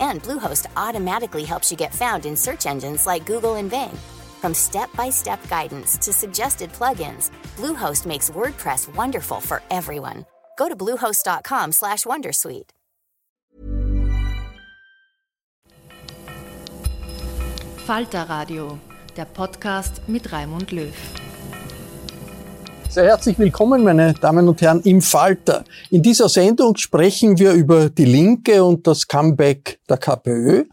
And Bluehost automatically helps you get found in search engines like Google and Bing. From step-by-step guidance to suggested plugins, Bluehost makes WordPress wonderful for everyone. Go to bluehost.com/wondersuite. Falter Radio, der Podcast mit Raimund Löw. Sehr herzlich willkommen, meine Damen und Herren, im Falter. In dieser Sendung sprechen wir über die Linke und das Comeback der KPÖ.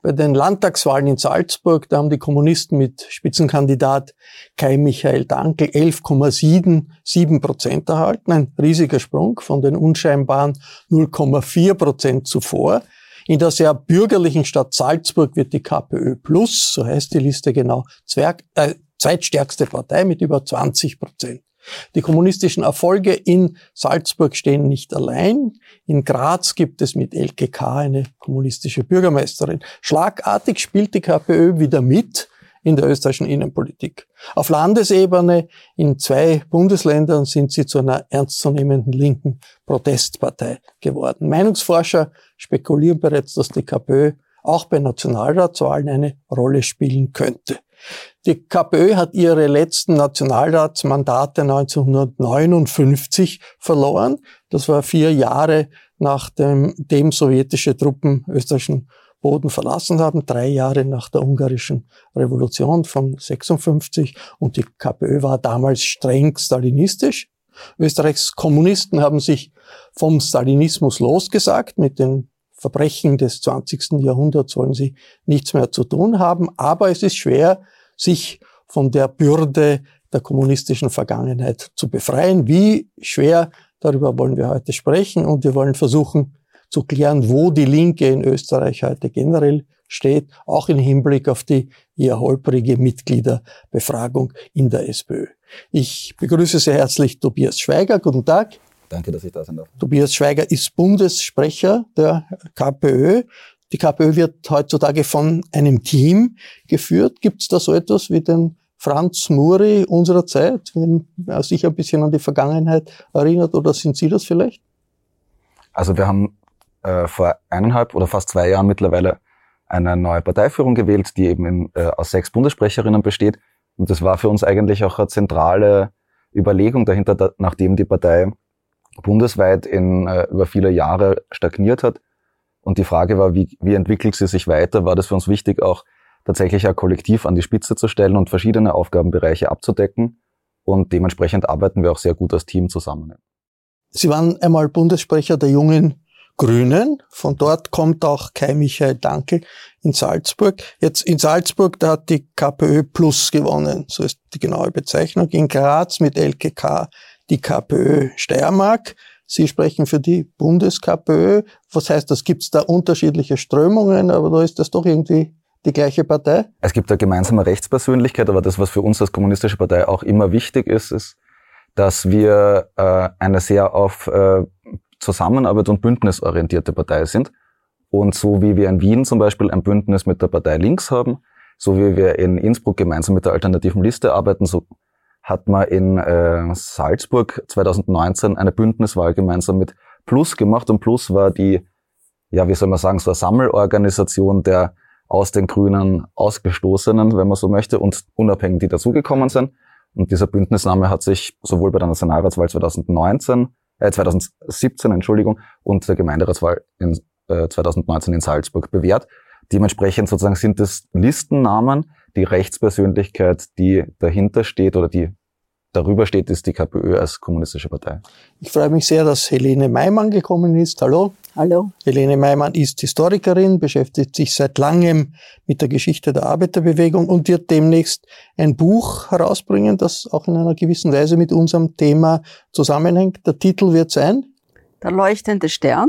Bei den Landtagswahlen in Salzburg, da haben die Kommunisten mit Spitzenkandidat Kai Michael Dankel 11,77 Prozent erhalten. Ein riesiger Sprung von den unscheinbaren 0,4 Prozent zuvor. In der sehr bürgerlichen Stadt Salzburg wird die KPÖ Plus, so heißt die Liste genau, Zwerg, äh, zweitstärkste Partei mit über 20 Prozent. Die kommunistischen Erfolge in Salzburg stehen nicht allein. In Graz gibt es mit LKK eine kommunistische Bürgermeisterin. Schlagartig spielt die KPÖ wieder mit in der österreichischen Innenpolitik. Auf Landesebene in zwei Bundesländern sind sie zu einer ernstzunehmenden linken Protestpartei geworden. Meinungsforscher spekulieren bereits, dass die KPÖ auch bei Nationalratswahlen eine Rolle spielen könnte. Die KPÖ hat ihre letzten Nationalratsmandate 1959 verloren. Das war vier Jahre nachdem dem sowjetische Truppen österreichischen Boden verlassen haben, drei Jahre nach der ungarischen Revolution von 56 und die KPÖ war damals streng stalinistisch. Österreichs Kommunisten haben sich vom Stalinismus losgesagt. Mit den Verbrechen des 20. Jahrhunderts wollen sie nichts mehr zu tun haben, aber es ist schwer, sich von der Bürde der kommunistischen Vergangenheit zu befreien. Wie schwer, darüber wollen wir heute sprechen und wir wollen versuchen zu klären, wo die Linke in Österreich heute generell steht, auch im Hinblick auf die eher holprige Mitgliederbefragung in der SPÖ. Ich begrüße sehr herzlich Tobias Schweiger. Guten Tag. Danke, dass ich da sein darf. Tobias Schweiger ist Bundessprecher der KPÖ. Die KPÖ wird heutzutage von einem Team geführt. Gibt es da so etwas wie den Franz Muri unserer Zeit, wenn er sich ein bisschen an die Vergangenheit erinnert, oder sind Sie das vielleicht? Also wir haben äh, vor eineinhalb oder fast zwei Jahren mittlerweile eine neue Parteiführung gewählt, die eben in, äh, aus sechs Bundessprecherinnen besteht. Und das war für uns eigentlich auch eine zentrale Überlegung dahinter, da, nachdem die Partei bundesweit in, äh, über viele Jahre stagniert hat, und die Frage war, wie, wie entwickelt sie sich weiter, war das für uns wichtig, auch tatsächlich ein Kollektiv an die Spitze zu stellen und verschiedene Aufgabenbereiche abzudecken. Und dementsprechend arbeiten wir auch sehr gut als Team zusammen. Sie waren einmal Bundessprecher der jungen Grünen. Von dort kommt auch Kai Michael Dankel in Salzburg. Jetzt in Salzburg, da hat die KPÖ Plus gewonnen. So ist die genaue Bezeichnung. In Graz mit LKK die KPÖ Steiermark. Sie sprechen für die BundesKPÖ. Was heißt das? Gibt es da unterschiedliche Strömungen, aber da ist das doch irgendwie die gleiche Partei? Es gibt eine gemeinsame Rechtspersönlichkeit, aber das, was für uns als kommunistische Partei auch immer wichtig ist, ist, dass wir äh, eine sehr auf äh, Zusammenarbeit und Bündnis orientierte Partei sind. Und so wie wir in Wien zum Beispiel ein Bündnis mit der Partei Links haben, so wie wir in Innsbruck gemeinsam mit der alternativen Liste arbeiten, so hat man in äh, Salzburg 2019 eine Bündniswahl gemeinsam mit Plus gemacht und Plus war die, ja, wie soll man sagen, so eine Sammelorganisation der aus den Grünen Ausgestoßenen, wenn man so möchte, und Unabhängigen, die dazugekommen sind. Und dieser Bündnisname hat sich sowohl bei der Nationalratswahl 2019, äh, 2017, Entschuldigung, und der Gemeinderatswahl in, äh, 2019 in Salzburg bewährt. Dementsprechend sozusagen sind es Listennamen, die Rechtspersönlichkeit, die dahinter steht oder die darüber steht, ist die KPÖ als kommunistische Partei. Ich freue mich sehr, dass Helene Maimann gekommen ist. Hallo. Hallo. Helene Maimann ist Historikerin, beschäftigt sich seit langem mit der Geschichte der Arbeiterbewegung und wird demnächst ein Buch herausbringen, das auch in einer gewissen Weise mit unserem Thema zusammenhängt. Der Titel wird sein? Der leuchtende Stern.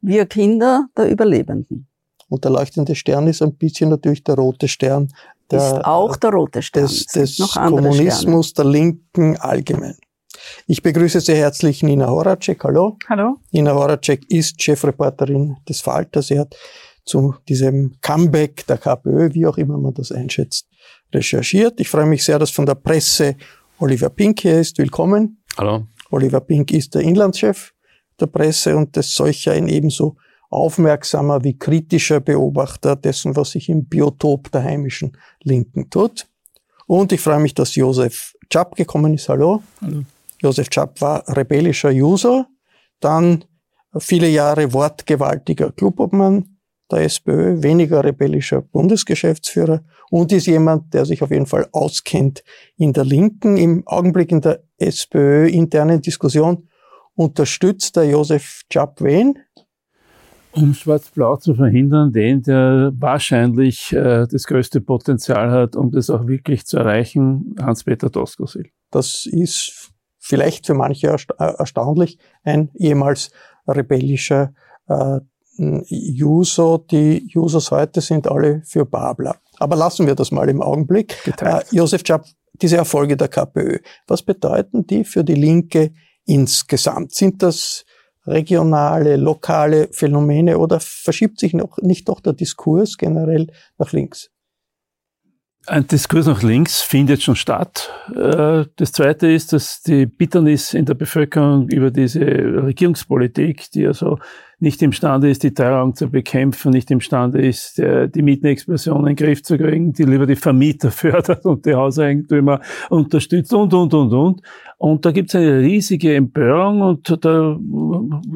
Wir Kinder der Überlebenden. Und der leuchtende Stern ist ein bisschen natürlich der rote Stern. Der, ist auch der rote Stern. Des, des Kommunismus Sterne. der Linken allgemein. Ich begrüße sehr herzlich Nina Horacek. Hallo. Hallo. Nina Horacek ist Chefreporterin des Falter. Sie hat zu diesem Comeback der KPÖ, wie auch immer man das einschätzt, recherchiert. Ich freue mich sehr, dass von der Presse Oliver Pink hier ist. Willkommen. Hallo. Oliver Pink ist der Inlandschef der Presse und ist solcher ein ebenso aufmerksamer wie kritischer Beobachter dessen, was sich im Biotop der heimischen Linken tut. Und ich freue mich, dass Josef Czap gekommen ist. Hallo. Hallo. Josef Czap war rebellischer User, dann viele Jahre wortgewaltiger Clubobmann der SPÖ, weniger rebellischer Bundesgeschäftsführer und ist jemand, der sich auf jeden Fall auskennt in der Linken. Im Augenblick in der SPÖ internen Diskussion unterstützt der Josef Czap wen? Um Schwarz-Blau zu verhindern, den, der wahrscheinlich äh, das größte Potenzial hat, um das auch wirklich zu erreichen, Hans-Peter Doskozil. Das ist vielleicht für manche äh, erstaunlich, ein ehemals rebellischer äh, User. Die Users heute sind alle für Babler. Aber lassen wir das mal im Augenblick. Äh, Josef Czap, diese Erfolge der KPÖ, was bedeuten die für die Linke insgesamt? Sind das regionale, lokale Phänomene oder verschiebt sich noch nicht doch der Diskurs generell nach links? Ein Diskurs nach links findet schon statt. Äh, das Zweite ist, dass die Bitternis in der Bevölkerung über diese Regierungspolitik, die also nicht imstande ist, die Teuerung zu bekämpfen, nicht imstande ist, äh, die Mietenexplosion in den Griff zu kriegen, die lieber die Vermieter fördert und die Hauseigentümer unterstützt und, und, und, und. Und da gibt es eine riesige Empörung und da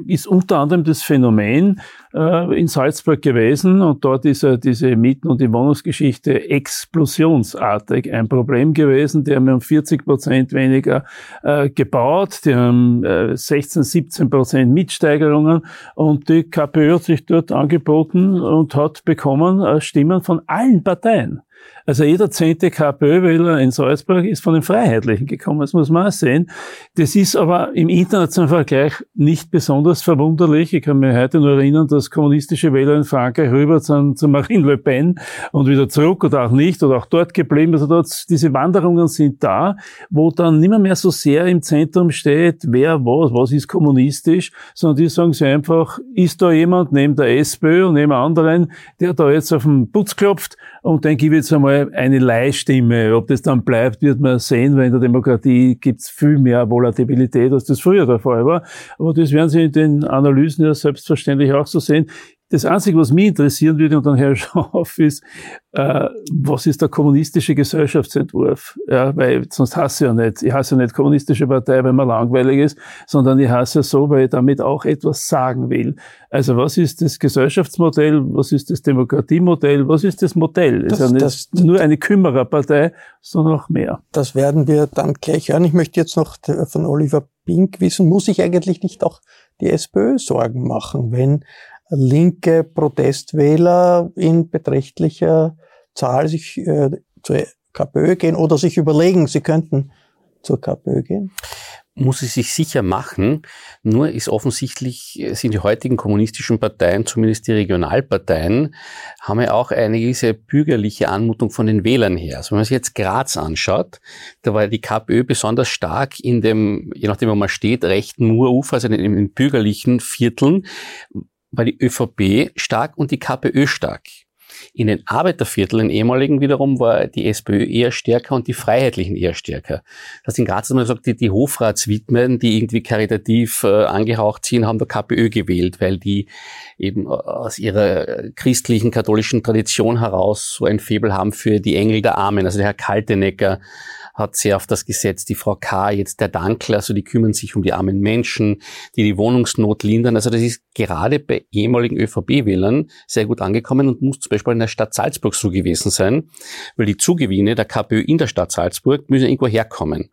ist unter anderem das Phänomen äh, in Salzburg gewesen und dort ist ja diese Mieten- und die Wohnungsgeschichte explosionsartig ein Problem gewesen. Die haben um 40 Prozent weniger äh, gebaut, die haben äh, 16, 17 Prozent Mietsteigerungen und die KPÖ hat sich dort angeboten und hat bekommen äh, Stimmen von allen Parteien. Also jeder zehnte KPÖ-Wähler in Salzburg ist von den Freiheitlichen gekommen, das muss man auch sehen. Das ist aber im internationalen Vergleich nicht besonders verwunderlich. Ich kann mich heute nur erinnern, dass kommunistische Wähler in Frankreich rüber sind zu Marine Le Pen und wieder zurück oder auch nicht oder auch dort geblieben. Also dort, diese Wanderungen sind da, wo dann nicht mehr, so sehr im Zentrum steht, wer was, was ist kommunistisch, sondern die sagen sich einfach, ist da jemand neben der SPÖ und neben anderen, der da jetzt auf den Putz klopft und dann gebe ich jetzt einmal eine Leihstimme. Ob das dann bleibt, wird man sehen, weil in der Demokratie gibt es viel mehr Volatilität, als das früher der Fall war. Aber das werden Sie in den Analysen ja selbstverständlich auch so sehen. Das Einzige, was mich interessieren würde, und dann höre ich schon auf, ist, äh, was ist der kommunistische Gesellschaftsentwurf? Ja, weil sonst hasse ich ja nicht. Ich hasse ja nicht kommunistische Partei, weil man langweilig ist, sondern ich hasse ja so, weil ich damit auch etwas sagen will. Also was ist das Gesellschaftsmodell? Was ist das Demokratiemodell? Was ist das Modell? Das, ist ja nicht das, nur eine Kümmererpartei, sondern auch mehr. Das werden wir dann gleich hören. Ich möchte jetzt noch von Oliver Pink wissen, muss ich eigentlich nicht auch die SPÖ Sorgen machen, wenn linke Protestwähler in beträchtlicher Zahl sich äh, zur KPÖ gehen oder sich überlegen, sie könnten zur KPÖ gehen? Muss es sich sicher machen. Nur ist offensichtlich, äh, sind die heutigen kommunistischen Parteien, zumindest die Regionalparteien, haben ja auch eine gewisse bürgerliche Anmutung von den Wählern her. Also wenn man sich jetzt Graz anschaut, da war die KPÖ besonders stark in dem, je nachdem wo man steht, rechten Murufer, also in den bürgerlichen Vierteln, war die ÖVP stark und die KPÖ stark. In den Arbeitervierteln, ehemaligen wiederum, war die SPÖ eher stärker und die Freiheitlichen eher stärker. Das in Graz hat man gesagt, die, die Hofratswidmen, die irgendwie karitativ äh, angehaucht sind, haben der KPÖ gewählt, weil die eben äh, aus ihrer christlichen, katholischen Tradition heraus so ein Febel haben für die Engel der Armen. Also der Herr Kaltenecker hat sehr auf das gesetzt. Die Frau K., jetzt der Dankel, also die kümmern sich um die armen Menschen, die die Wohnungsnot lindern. Also das ist gerade bei ehemaligen ÖVP-Wählern sehr gut angekommen und muss zum Beispiel in der Stadt Salzburg so gewesen sein, weil die Zugewinne der KPÖ in der Stadt Salzburg müssen irgendwo herkommen.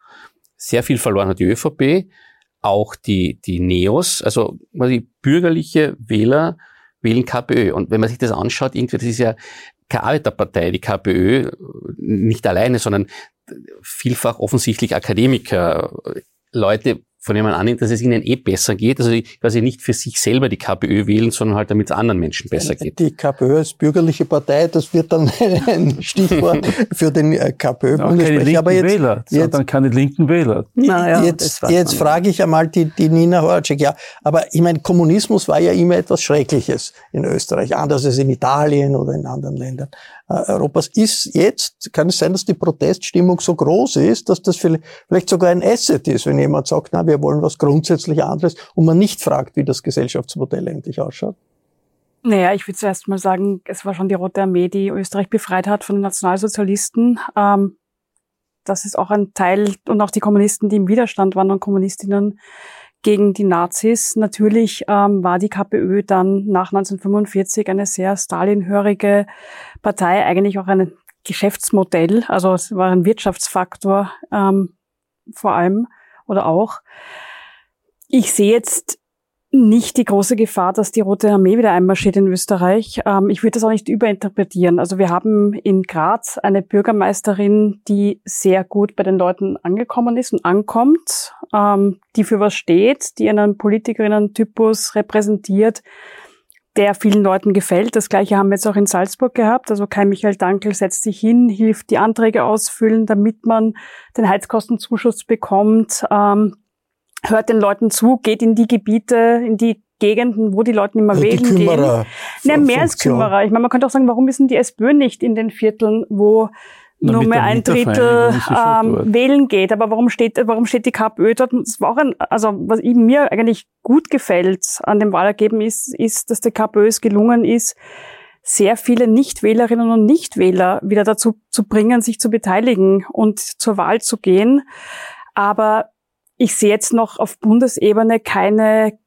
Sehr viel verloren hat die ÖVP, auch die, die Neos, also die bürgerliche Wähler wählen KPÖ. Und wenn man sich das anschaut, irgendwie, das ist ja keine Arbeiterpartei, die KPÖ, nicht alleine, sondern vielfach offensichtlich Akademiker, Leute von dem man annimmt, dass es ihnen eh besser geht. Also quasi nicht für sich selber die KPÖ wählen, sondern halt damit es anderen Menschen besser geht. Die KPÖ als bürgerliche Partei, das wird dann ein Stichwort für den äh, KPÖ-Bundessprecher. Aber jetzt, Wähler, jetzt, dann keine linken Wähler. Naja, jetzt jetzt frage ich einmal die, die Nina Horacek, ja, aber ich meine, Kommunismus war ja immer etwas Schreckliches in Österreich, anders als in Italien oder in anderen Ländern Europas. Ist jetzt, kann es sein, dass die Proteststimmung so groß ist, dass das vielleicht sogar ein Asset ist, wenn jemand sagt, na, wir wollen was grundsätzlich anderes und man nicht fragt, wie das Gesellschaftsmodell eigentlich ausschaut? Naja, ich würde zuerst mal sagen, es war schon die Rote Armee, die Österreich befreit hat von den Nationalsozialisten. Ähm, das ist auch ein Teil, und auch die Kommunisten, die im Widerstand waren und Kommunistinnen gegen die Nazis. Natürlich ähm, war die KPÖ dann nach 1945 eine sehr Stalinhörige Partei, eigentlich auch ein Geschäftsmodell, also es war ein Wirtschaftsfaktor ähm, vor allem oder auch. Ich sehe jetzt nicht die große Gefahr, dass die Rote Armee wieder einmarschiert in Österreich. Ähm, ich würde das auch nicht überinterpretieren. Also wir haben in Graz eine Bürgermeisterin, die sehr gut bei den Leuten angekommen ist und ankommt, ähm, die für was steht, die einen Politikerinnen-Typus repräsentiert, der vielen Leuten gefällt. Das gleiche haben wir jetzt auch in Salzburg gehabt. Also Kai Michael Dankel setzt sich hin, hilft die Anträge ausfüllen, damit man den Heizkostenzuschuss bekommt. Ähm, hört den Leuten zu, geht in die Gebiete, in die Gegenden, wo die Leute immer also wählen die Kümmerer gehen. Ne, mehr als Kümmerer. Ich meine, man könnte auch sagen, warum ist denn die SPÖ nicht in den Vierteln, wo Na, nur mehr ein Drittel ähm, wählen geht. Aber warum steht, warum steht die KPÖ dort? Das war auch ein, also was mir eigentlich gut gefällt an dem Wahlergebnis ist, ist, dass der KPÖ es gelungen ist, sehr viele Nichtwählerinnen und Nichtwähler wieder dazu zu bringen, sich zu beteiligen und zur Wahl zu gehen. Aber ich sehe jetzt noch auf Bundesebene keine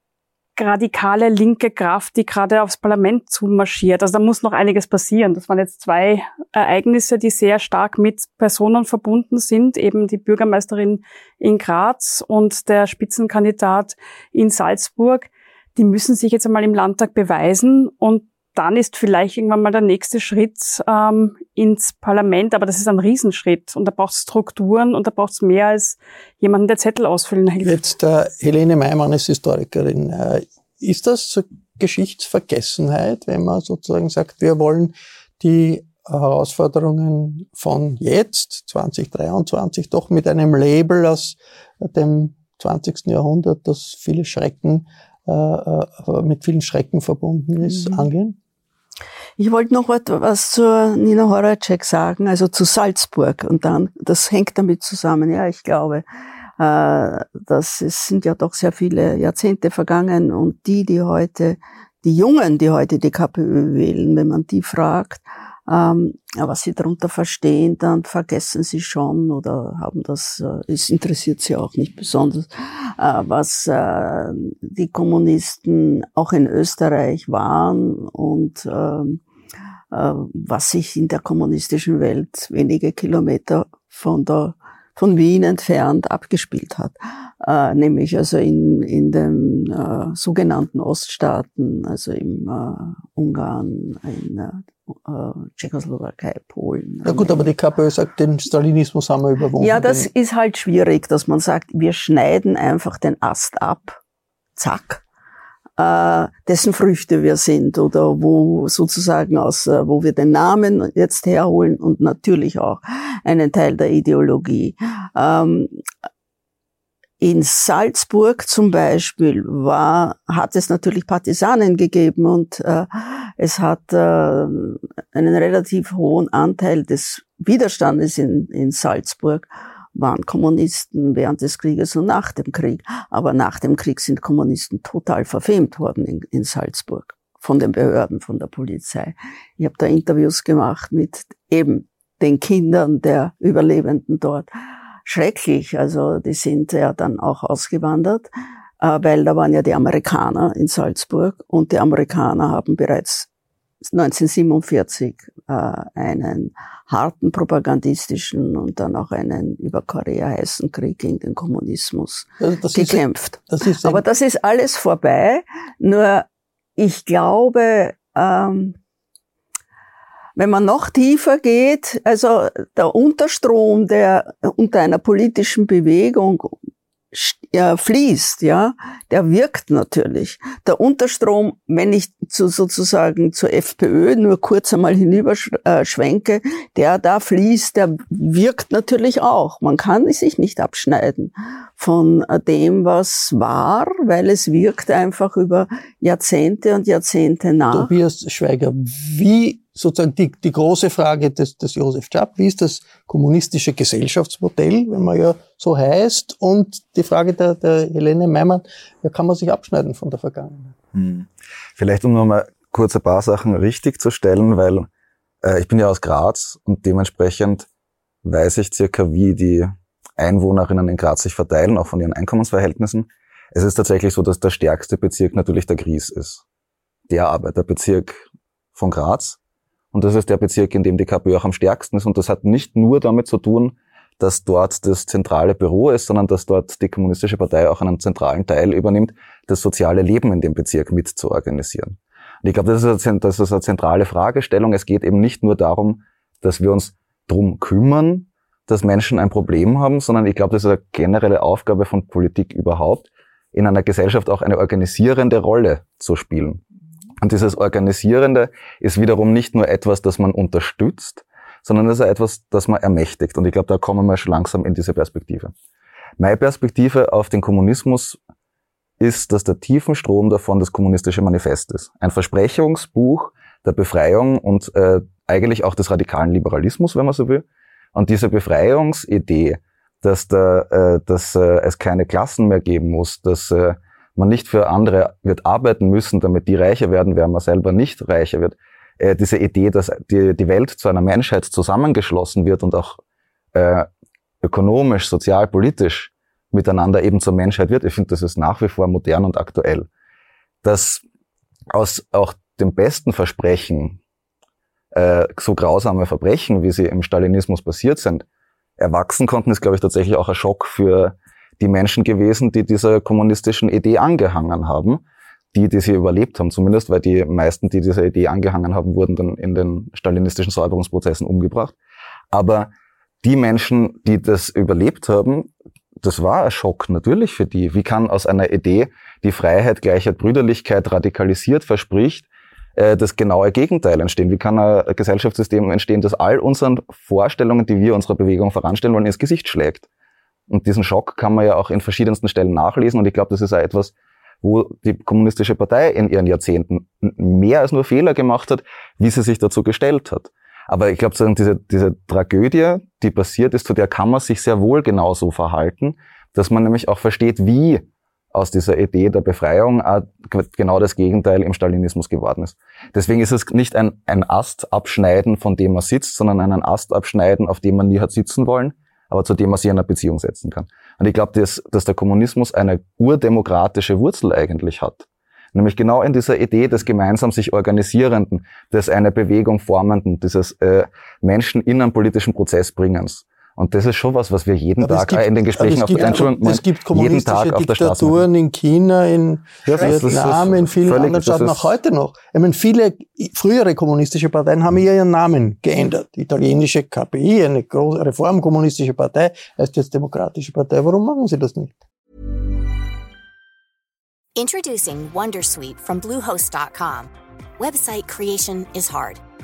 radikale linke Kraft, die gerade aufs Parlament zumarschiert. Also da muss noch einiges passieren. Das waren jetzt zwei Ereignisse, die sehr stark mit Personen verbunden sind. Eben die Bürgermeisterin in Graz und der Spitzenkandidat in Salzburg. Die müssen sich jetzt einmal im Landtag beweisen und dann ist vielleicht irgendwann mal der nächste Schritt ähm, ins Parlament, aber das ist ein Riesenschritt und da braucht es Strukturen und da braucht es mehr als jemanden, der Zettel ausfüllen hilft. Jetzt äh, Helene Meimann ist Historikerin. Äh, ist das so Geschichtsvergessenheit, wenn man sozusagen sagt, wir wollen die Herausforderungen von jetzt, 2023, doch mit einem Label aus dem 20. Jahrhundert, das viele Schrecken, äh, äh, mit vielen Schrecken verbunden ist, mhm. angehen? Ich wollte noch was zur Nina Horacek sagen, also zu Salzburg. Und dann, das hängt damit zusammen. Ja, ich glaube, äh, das ist, sind ja doch sehr viele Jahrzehnte vergangen und die, die heute, die Jungen, die heute die KPÖ wählen, wenn man die fragt, ähm, was sie darunter verstehen, dann vergessen sie schon oder haben das, äh, es interessiert sie auch nicht besonders, äh, was äh, die Kommunisten auch in Österreich waren und ähm, äh, was sich in der kommunistischen Welt wenige Kilometer von der von Wien entfernt abgespielt hat, äh, nämlich also in, in den äh, sogenannten Oststaaten, also im äh, Ungarn, in äh, Tschechoslowakei, Polen. Ja gut, aber die KPÖ sagt, den Stalinismus haben wir überwunden. Ja, das ist halt schwierig, dass man sagt, wir schneiden einfach den Ast ab, zack, äh, dessen Früchte wir sind oder wo sozusagen aus, äh, wo wir den Namen jetzt herholen und natürlich auch einen Teil der Ideologie. Ähm, in Salzburg zum Beispiel war, hat es natürlich Partisanen gegeben und äh, es hat äh, einen relativ hohen Anteil des Widerstandes in, in Salzburg waren Kommunisten während des Krieges und nach dem Krieg. Aber nach dem Krieg sind Kommunisten total verfemt worden in, in Salzburg von den Behörden, von der Polizei. Ich habe da Interviews gemacht mit eben den Kindern der Überlebenden dort. Schrecklich, also die sind ja dann auch ausgewandert, äh, weil da waren ja die Amerikaner in Salzburg und die Amerikaner haben bereits 1947 äh, einen harten propagandistischen und dann auch einen über Korea heißen Krieg gegen den Kommunismus also gekämpft. Ist, das Aber das ist alles vorbei. Nur ich glaube, ähm, wenn man noch tiefer geht, also der Unterstrom, der unter einer politischen Bewegung fließt, ja, der wirkt natürlich. Der Unterstrom, wenn ich zu, sozusagen zur FPÖ nur kurz einmal hinüberschwenke, äh, der da fließt, der wirkt natürlich auch. Man kann sich nicht abschneiden von äh, dem, was war, weil es wirkt einfach über Jahrzehnte und Jahrzehnte nach. Tobias Schweiger, wie sozusagen die, die große Frage des, des Josef Schapp, wie ist das kommunistische Gesellschaftsmodell, wenn man ja so heißt, und die Frage der, der Helene Meimann, ja, kann man sich abschneiden von der Vergangenheit? Hm. Vielleicht um nochmal kurz ein paar Sachen richtig zu stellen, weil äh, ich bin ja aus Graz und dementsprechend weiß ich circa, wie die Einwohnerinnen in Graz sich verteilen, auch von ihren Einkommensverhältnissen. Es ist tatsächlich so, dass der stärkste Bezirk natürlich der Gries ist. Der Arbeiterbezirk von Graz. Und das ist der Bezirk, in dem die KPÖ auch am stärksten ist. Und das hat nicht nur damit zu tun, dass dort das zentrale Büro ist, sondern dass dort die Kommunistische Partei auch einen zentralen Teil übernimmt, das soziale Leben in dem Bezirk mit zu organisieren. Und ich glaube, das ist, eine, das ist eine zentrale Fragestellung. Es geht eben nicht nur darum, dass wir uns drum kümmern, dass Menschen ein Problem haben, sondern ich glaube, das ist eine generelle Aufgabe von Politik überhaupt, in einer Gesellschaft auch eine organisierende Rolle zu spielen. Und dieses Organisierende ist wiederum nicht nur etwas, das man unterstützt, sondern es ist etwas, das man ermächtigt. Und ich glaube, da kommen wir schon langsam in diese Perspektive. Meine Perspektive auf den Kommunismus ist, dass der Tiefenstrom davon das kommunistische Manifest ist. Ein Versprechungsbuch der Befreiung und äh, eigentlich auch des radikalen Liberalismus, wenn man so will. Und diese Befreiungsidee, dass, da, äh, dass äh, es keine Klassen mehr geben muss, dass äh, man nicht für andere wird arbeiten müssen, damit die reicher werden, während man selber nicht reicher wird. Äh, diese Idee, dass die, die Welt zu einer Menschheit zusammengeschlossen wird und auch äh, ökonomisch, sozial, politisch miteinander eben zur Menschheit wird. Ich finde, das ist nach wie vor modern und aktuell. Dass aus auch dem besten Versprechen äh, so grausame Verbrechen, wie sie im Stalinismus passiert sind, erwachsen konnten, ist, glaube ich, tatsächlich auch ein Schock für die Menschen gewesen, die dieser kommunistischen Idee angehangen haben, die, die sie überlebt haben, zumindest, weil die meisten, die dieser Idee angehangen haben, wurden dann in den stalinistischen Säuberungsprozessen umgebracht. Aber die Menschen, die das überlebt haben, das war ein Schock natürlich für die. Wie kann aus einer Idee, die Freiheit, Gleichheit, Brüderlichkeit radikalisiert verspricht, äh, das genaue Gegenteil entstehen? Wie kann ein Gesellschaftssystem entstehen, das all unseren Vorstellungen, die wir unserer Bewegung voranstellen wollen, ins Gesicht schlägt? Und diesen Schock kann man ja auch in verschiedensten Stellen nachlesen. Und ich glaube, das ist auch etwas, wo die kommunistische Partei in ihren Jahrzehnten mehr als nur Fehler gemacht hat, wie sie sich dazu gestellt hat. Aber ich glaube, diese, diese Tragödie, die passiert ist, zu der kann man sich sehr wohl genauso verhalten, dass man nämlich auch versteht, wie aus dieser Idee der Befreiung genau das Gegenteil im Stalinismus geworden ist. Deswegen ist es nicht ein, ein Ast abschneiden, von dem man sitzt, sondern einen Ast abschneiden, auf dem man nie hat sitzen wollen, aber zu dem man sich in einer Beziehung setzen kann. Und ich glaube, dass, dass der Kommunismus eine urdemokratische Wurzel eigentlich hat. Nämlich genau in dieser Idee des gemeinsam sich organisierenden, des eine Bewegung formenden, dieses äh, Menschen in einen politischen Prozess bringens. Und das ist schon was, was wir jeden aber Tag gibt, in den Gesprächen auf der Entschuldigung, es gibt kommunistische Tag Diktaturen in China, in ja, Vietnam, in vielen völlig, anderen Staaten, auch heute noch. Ich meine, viele frühere kommunistische Parteien haben ja ihren Namen geändert. Die italienische KPI, eine große reformkommunistische Partei, heißt jetzt Demokratische Partei. Warum machen sie das nicht? Introducing Wondersuite from Bluehost.com. Website creation is hard.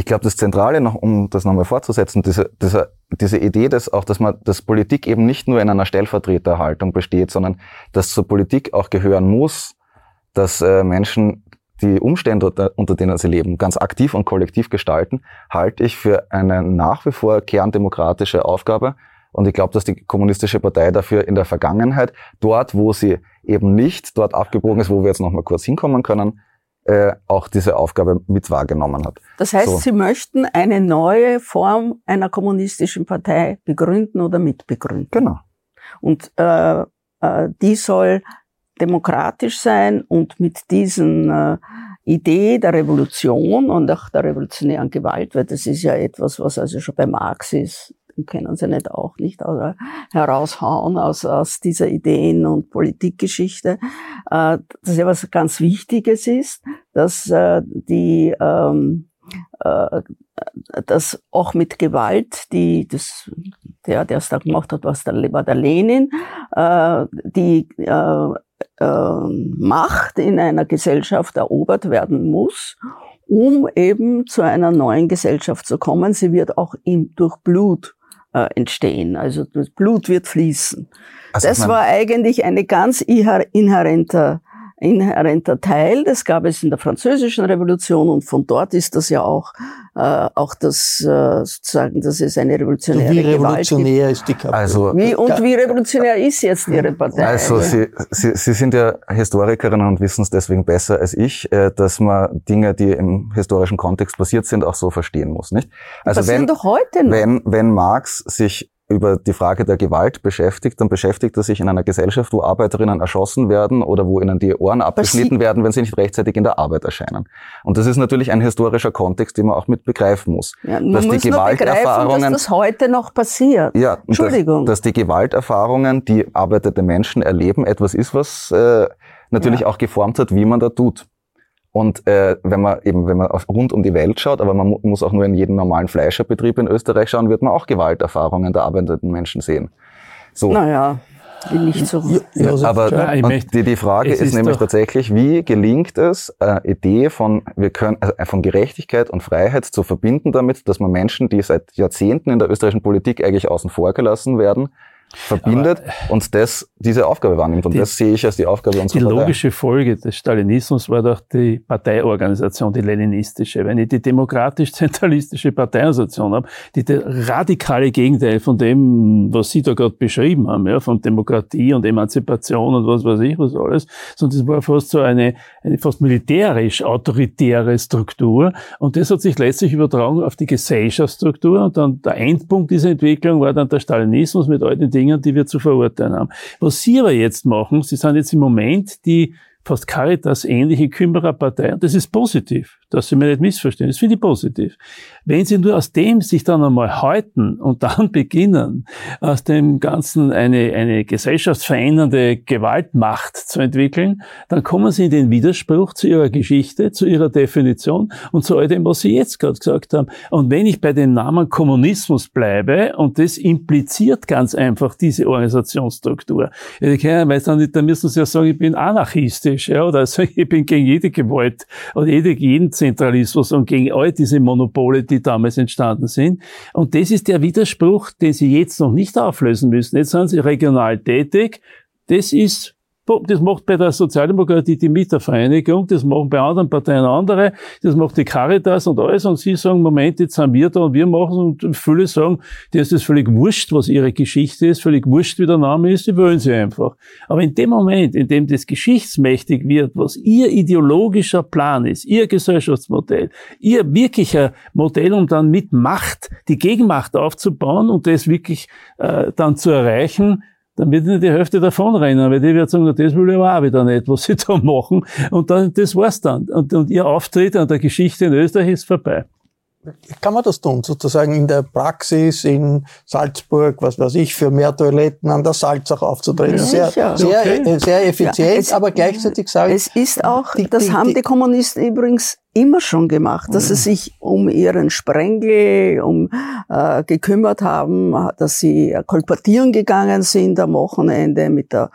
ich glaube, das Zentrale noch, um das nochmal fortzusetzen, diese, diese, diese Idee, dass auch, dass man, dass Politik eben nicht nur in einer Stellvertreterhaltung besteht, sondern dass zur Politik auch gehören muss, dass äh, Menschen die Umstände, unter denen sie leben, ganz aktiv und kollektiv gestalten, halte ich für eine nach wie vor kerndemokratische Aufgabe. Und ich glaube, dass die Kommunistische Partei dafür in der Vergangenheit, dort, wo sie eben nicht dort abgebogen ist, wo wir jetzt nochmal kurz hinkommen können, äh, auch diese Aufgabe mit wahrgenommen hat. Das heißt, so. Sie möchten eine neue Form einer kommunistischen Partei begründen oder mitbegründen. Genau. Und äh, äh, die soll demokratisch sein und mit diesen äh, Idee der Revolution und auch der revolutionären Gewalt, weil das ist ja etwas, was also schon bei Marx ist, den können sie nicht auch nicht heraushauen aus, aus dieser Ideen- und Politikgeschichte, äh, dass ja was ganz Wichtiges ist, dass äh, die ähm, äh, dass auch mit Gewalt, die das, der, der es da gemacht hat, was der, war der Lenin, äh, die äh, äh, Macht in einer Gesellschaft erobert werden muss, um eben zu einer neuen Gesellschaft zu kommen. Sie wird auch durch Blut äh, entstehen. Also das Blut wird fließen. Also das war eigentlich eine ganz inhärenter inhärenter Teil. Das gab es in der Französischen Revolution und von dort ist das ja auch äh, auch das äh, sozusagen, dass es eine revolutionäre wie Gewalt revolutionär gibt. ist die KPÖ? Also, wie, und wie revolutionär ist jetzt Ihre Partei? Also Sie, Sie, Sie sind ja Historikerin und wissen es deswegen besser als ich, äh, dass man Dinge, die im historischen Kontext passiert sind, auch so verstehen muss, nicht? Also passieren wenn, doch heute noch. wenn, wenn Marx sich über die Frage der Gewalt beschäftigt, dann beschäftigt er sich in einer Gesellschaft, wo Arbeiterinnen erschossen werden oder wo ihnen die Ohren abgeschnitten werden, wenn sie nicht rechtzeitig in der Arbeit erscheinen. Und das ist natürlich ein historischer Kontext, den man auch mit begreifen muss. Ja, man dass muss die Gewalterfahrungen, dass das heute noch passiert. ja, Entschuldigung. Dass, dass die Gewalterfahrungen, die arbeitete Menschen erleben, etwas ist, was äh, natürlich Ja. auch geformt hat, wie man da tut. Und äh, wenn man eben, wenn man auf, rund um die Welt schaut, aber man mu muss auch nur in jeden normalen Fleischerbetrieb in Österreich schauen, wird man auch Gewalterfahrungen der arbeitenden Menschen sehen. So. Naja, will nicht so. Ja, Aber Ja, möchte- die, die Frage ist, ist nämlich tatsächlich, wie gelingt es, äh, Idee von wir können also von Gerechtigkeit und Freiheit zu verbinden damit, dass man Menschen, die seit Jahrzehnten in der österreichischen Politik eigentlich außen vor gelassen werden, verbindet und das diese Aufgabe wahrnimmt. Und Die- das sehe ich als die Aufgabe Die unserer Partei. logische Folge des Stalinismus war doch die Parteiorganisation, die leninistische. Wenn ich die demokratisch-zentralistische Parteiorganisation habe, die der radikale Gegenteil von dem, was Sie da gerade beschrieben haben, ja, von Demokratie und Emanzipation und was weiß ich was alles, sondern das war fast so eine, eine fast militärisch autoritäre Struktur. Und das hat sich letztlich übertragen auf die Gesellschaftsstruktur. Und dann der Endpunkt dieser Entwicklung war dann der Stalinismus mit all den Dingen, die wir zu verurteilen haben. Was Sie aber jetzt machen, Sie sind jetzt im Moment die fast Caritas-ähnliche Kümmererpartei. Und das ist positiv, dass Sie mich nicht missverstehen. Das finde ich positiv. Wenn Sie nur aus dem sich dann einmal halten und dann beginnen, aus dem Ganzen eine, eine gesellschaftsverändernde Gewaltmacht zu entwickeln, dann kommen Sie in den Widerspruch zu Ihrer Geschichte, zu Ihrer Definition und zu all dem, was Sie jetzt gerade gesagt haben. Und wenn ich bei dem Namen Kommunismus bleibe, und das impliziert ganz einfach diese Organisationsstruktur, ja, die weil dann, nicht- dann müssen Sie ja sagen, ich bin anarchistisch, ja, oder sagen, ich bin gegen jede Gewalt und jede, jeden Zentralismus und gegen all diese Monopole, die damals entstanden sind. Und das ist der Widerspruch, den Sie jetzt noch nicht auflösen müssen. Jetzt sind Sie regional tätig. Das ist das macht bei der Sozialdemokratie die Mietervereinigung, das machen bei anderen Parteien andere, das macht die Caritas und alles. Und sie sagen, Moment, jetzt sind wir da und wir machen und viele sagen, dir ist das völlig wurscht, was ihre Geschichte ist, völlig wurscht, wie der Name ist, die wollen sie einfach. Aber in dem Moment, in dem das geschichtsmächtig wird, was ihr ideologischer Plan ist, ihr Gesellschaftsmodell, ihr wirklicher Modell, um dann mit Macht die Gegenmacht aufzubauen und das wirklich äh, dann zu erreichen, dann wird nicht die Hälfte davonrennen, weil die wird sagen, das will ich aber auch wieder nicht, was sie da machen. Und dann, das war's dann. Und, und ihr Auftritt an der Geschichte in Österreich ist vorbei. Kann man das tun, sozusagen in der Praxis in Salzburg, was weiß ich, für mehr Toiletten an der Salzach aufzutreten? Sehr, sehr, Okay. äh, sehr effizient, Ja, es- aber gleichzeitig sage ich, Es ist auch, Die- das die- haben die- die Kommunisten übrigens immer schon gemacht, dass sie sich um ihren Sprengel um, äh, gekümmert haben, dass sie kolportieren gegangen sind am Wochenende mit der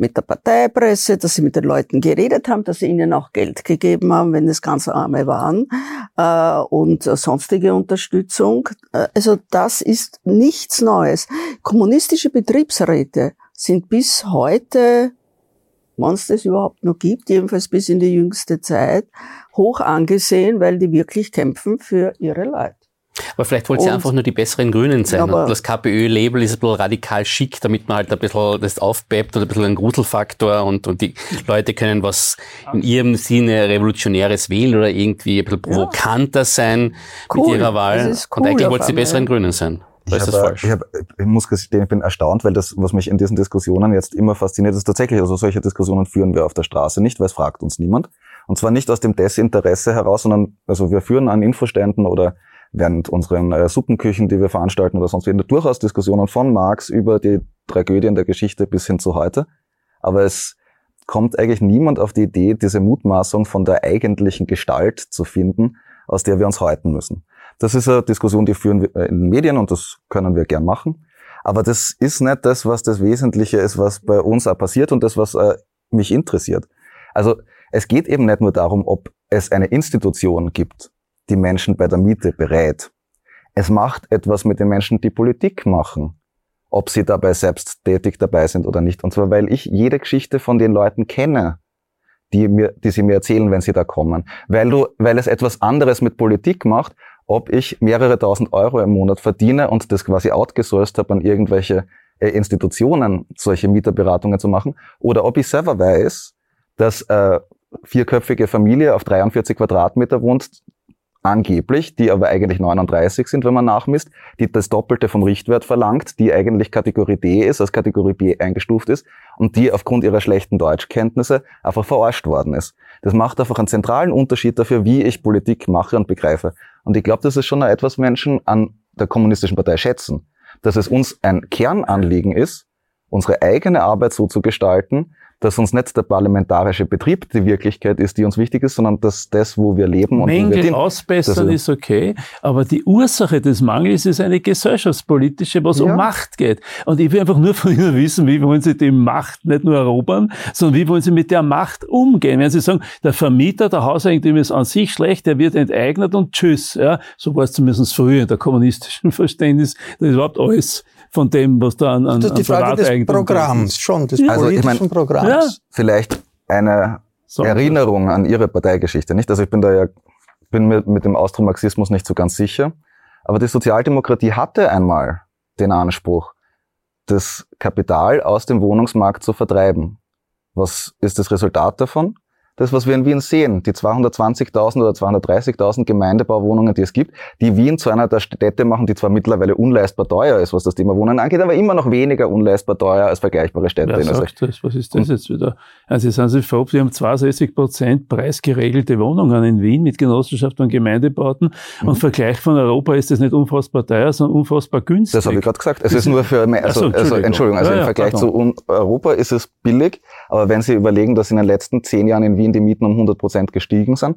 mit der Parteipresse, dass sie mit den Leuten geredet haben, dass sie ihnen auch Geld gegeben haben, wenn es ganz arme waren äh, und äh, sonstige Unterstützung. Äh, also das ist nichts Neues. Kommunistische Betriebsräte sind bis heute wenn es das überhaupt noch gibt, jedenfalls bis in die jüngste Zeit, hoch angesehen, weil die wirklich kämpfen für ihre Leute. Aber vielleicht wollt ihr Und- einfach nur die besseren Grünen sein. Aber- und das KPÖ-Label ist ein bisschen radikal schick, damit man halt ein bisschen das aufpept oder ein bisschen einen Gruselfaktor und, und die Leute können was in ihrem Sinne Revolutionäres wählen oder irgendwie ein bisschen provokanter sein Cool. mit ihrer Wahl. Ist und cool eigentlich auf wollt ihr die besseren ja. Grünen sein. Ich, ist falsch? Ich, hab, ich muss gestehen, ich bin erstaunt, weil das, was mich in diesen Diskussionen jetzt immer fasziniert, ist tatsächlich, also solche Diskussionen führen wir auf der Straße nicht, weil es fragt uns niemand. Und zwar nicht aus dem Desinteresse heraus, sondern also wir führen an Infoständen oder während unseren äh, Suppenküchen, die wir veranstalten oder sonst wie, durchaus Diskussionen von Marx über die Tragödien der Geschichte bis hin zu heute. Aber es kommt eigentlich niemand auf die Idee, diese Mutmaßung von der eigentlichen Gestalt zu finden, aus der wir uns häuten müssen. Das ist eine Diskussion, die führen wir in den Medien und das können wir gern machen. Aber das ist nicht das, was das Wesentliche ist, was bei uns auch passiert und das, was äh, mich interessiert. Also es geht eben nicht nur darum, ob es eine Institution gibt, die Menschen bei der Miete berät. Es macht etwas mit den Menschen, die Politik machen, ob sie dabei selbst tätig dabei sind oder nicht. Und zwar, weil ich jede Geschichte von den Leuten kenne, die mir, die sie mir erzählen, wenn sie da kommen. Weil du, weil es etwas anderes mit Politik macht, ob ich mehrere tausend Euro im Monat verdiene und das quasi outgesourced habe an irgendwelche äh, Institutionen, solche Mieterberatungen zu machen, oder ob ich selber weiß, dass äh, vierköpfige Familie auf 43 Quadratmeter wohnt, angeblich, die aber eigentlich 39 sind, wenn man nachmisst, die das Doppelte vom Richtwert verlangt, die eigentlich Kategorie D ist, als Kategorie B eingestuft ist und die aufgrund ihrer schlechten Deutschkenntnisse einfach verarscht worden ist. Das macht einfach einen zentralen Unterschied dafür, wie ich Politik mache und begreife. Und ich glaube, das ist schon etwas Menschen an der Kommunistischen Partei schätzen, dass es uns ein Kernanliegen ist, unsere eigene Arbeit so zu gestalten, dass uns nicht der parlamentarische Betrieb die Wirklichkeit ist, die uns wichtig ist, sondern dass das, wo wir leben und Mängel wir ausbessern ist okay, aber die Ursache des Mangels ist eine gesellschaftspolitische, was ja. um Macht geht. Und ich will einfach nur von Ihnen wissen, wie wollen Sie die Macht nicht nur erobern, sondern wie wollen Sie mit der Macht umgehen? Wenn Sie sagen, der Vermieter, der Hauseigentümer ist an sich schlecht, der wird enteignet und tschüss. Ja, so war es zumindest früher in der kommunistischen Verständnis, das ist überhaupt alles von dem, was da an, an Das ist die Frage des Programms, schon, des ja. politischen also ich mein, Programms. Ja. Vielleicht eine so. Erinnerung an Ihre Parteigeschichte, nicht? Also ich bin da ja, bin mir mit dem Austromarxismus nicht so ganz sicher. Aber die Sozialdemokratie hatte einmal den Anspruch, das Kapital aus dem Wohnungsmarkt zu vertreiben. Was ist das Resultat davon? Das, was wir in Wien sehen, die 220.000 oder 230.000 Gemeindebauwohnungen, die es gibt, die Wien zu einer der Städte machen, die zwar mittlerweile unleistbar teuer ist, was das Thema Wohnen angeht, aber immer noch weniger unleistbar teuer als vergleichbare Städte. Wer sagt das? Was ist das jetzt wieder? Also sind Sie froh, Sie haben 62 Prozent preisgeregelte Wohnungen in Wien mit Genossenschaft und Gemeindebauten mhm. und Vergleich von Europa ist das nicht unfassbar teuer, sondern unfassbar günstig. Das habe ich gerade gesagt. Es ist nur für, also, also Entschuldigung, also, Entschuldigung, also ja, im Vergleich pardon. zu Europa ist es billig, aber wenn Sie überlegen, dass in den letzten zehn Jahren in Wien Wien die Mieten um 100 Prozent gestiegen sind,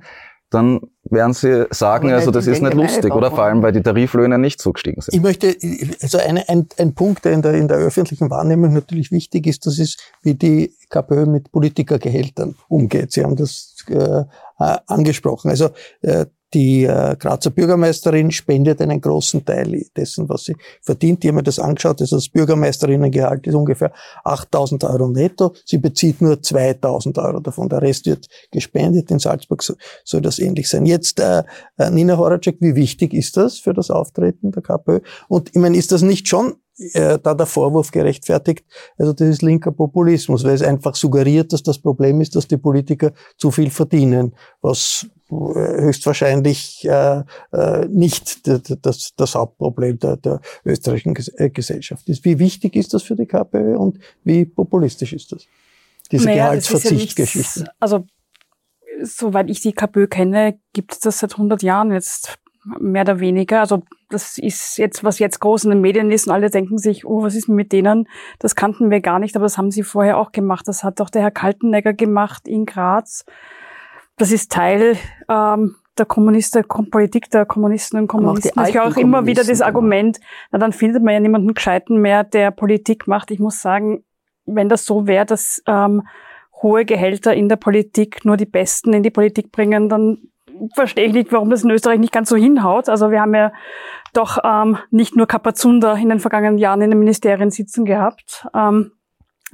dann werden Sie sagen, also das ist nicht lustig, oder vor allem, weil die Tariflöhne nicht so gestiegen sind. Ich möchte, also eine, ein, ein Punkt, der in, der in der öffentlichen Wahrnehmung natürlich wichtig ist, das ist, wie die KPÖ mit Politikergehältern umgeht. Sie haben das äh, angesprochen. Also äh, die äh, Grazer Bürgermeisterin spendet einen großen Teil dessen, was sie verdient. Die haben mir das angeschaut. Also das Bürgermeisterinnengehalt ist ungefähr 8000 Euro netto. Sie bezieht nur 2000 Euro davon. Der Rest wird gespendet. In Salzburg soll das ähnlich sein. Jetzt, äh, äh, Nina Horacek, wie wichtig ist das für das Auftreten der KPÖ? Und ich meine, ist das nicht schon äh, da der Vorwurf gerechtfertigt, also das ist linker Populismus, weil es einfach suggeriert, dass das Problem ist, dass die Politiker zu viel verdienen, was höchstwahrscheinlich äh, äh, nicht das, das Hauptproblem der, der österreichischen äh, Gesellschaft ist. Wie wichtig ist das für die KPÖ und wie populistisch ist das? Diese naja, Gehaltsverzichtsgeschichte. Ja also, soweit ich die KPÖ kenne, gibt es das seit 100 Jahren jetzt mehr oder weniger. Also das ist jetzt, was jetzt groß in den Medien ist und alle denken sich, oh, was ist mit denen? Das kannten wir gar nicht, aber das haben sie vorher auch gemacht. Das hat auch der Herr Kaltenegger gemacht in Graz. Das ist Teil ähm, der Kommunisten, Politik der Kommunisten und Kommunisten. Ich höre auch immer wieder das Argument, na dann findet man ja niemanden Gescheiten mehr, der Politik macht. Ich muss sagen, wenn das so wäre, dass ähm, hohe Gehälter in der Politik nur die Besten in die Politik bringen, dann verstehe ich nicht, warum das in Österreich nicht ganz so hinhaut. Also wir haben ja doch ähm, nicht nur Kapazunder in den vergangenen Jahren in den Ministerien sitzen gehabt. Ähm,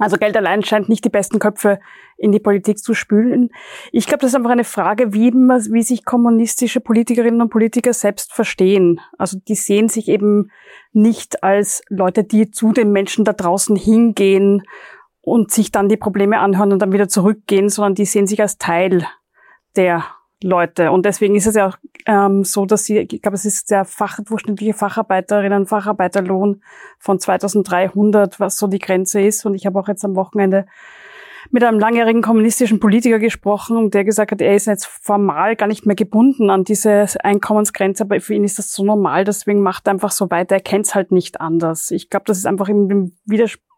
also Geld allein scheint nicht die besten Köpfe in die Politik zu spülen. Ich glaube, das ist einfach eine Frage, wie, wie sich kommunistische Politikerinnen und Politiker selbst verstehen. Also die sehen sich eben nicht als Leute, die zu den Menschen da draußen hingehen und sich dann die Probleme anhören und dann wieder zurückgehen, sondern die sehen sich als Teil der Leute. Und deswegen ist es ja auch ähm, so, dass sie, ich glaube, es ist der Fach, durchschnittliche Facharbeiterinnen, Facharbeiterlohn von 2300, was so die Grenze ist. Und ich habe auch jetzt am Wochenende mit einem langjährigen kommunistischen Politiker gesprochen und der gesagt hat, er ist jetzt formal gar nicht mehr gebunden an diese Einkommensgrenze, aber für ihn ist das so normal, deswegen macht er einfach so weiter, er kennt es halt nicht anders. Ich glaube, das ist einfach im Widerspruch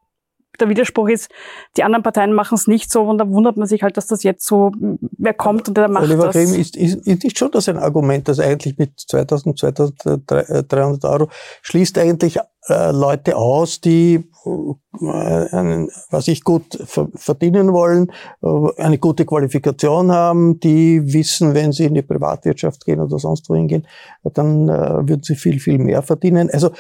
der Widerspruch ist, die anderen Parteien machen es nicht so und da wundert man sich halt, dass das jetzt so, wer kommt und der macht Oliver das. Grimm, ist, ist, ist nicht schon das ein Argument, dass eigentlich mit 2000, 2300 Euro schließt eigentlich äh, Leute aus, die äh, was ich gut verdienen wollen, äh, eine gute Qualifikation haben, die wissen, wenn sie in die Privatwirtschaft gehen oder sonst wohin gehen, dann äh, würden sie viel, viel mehr verdienen. Also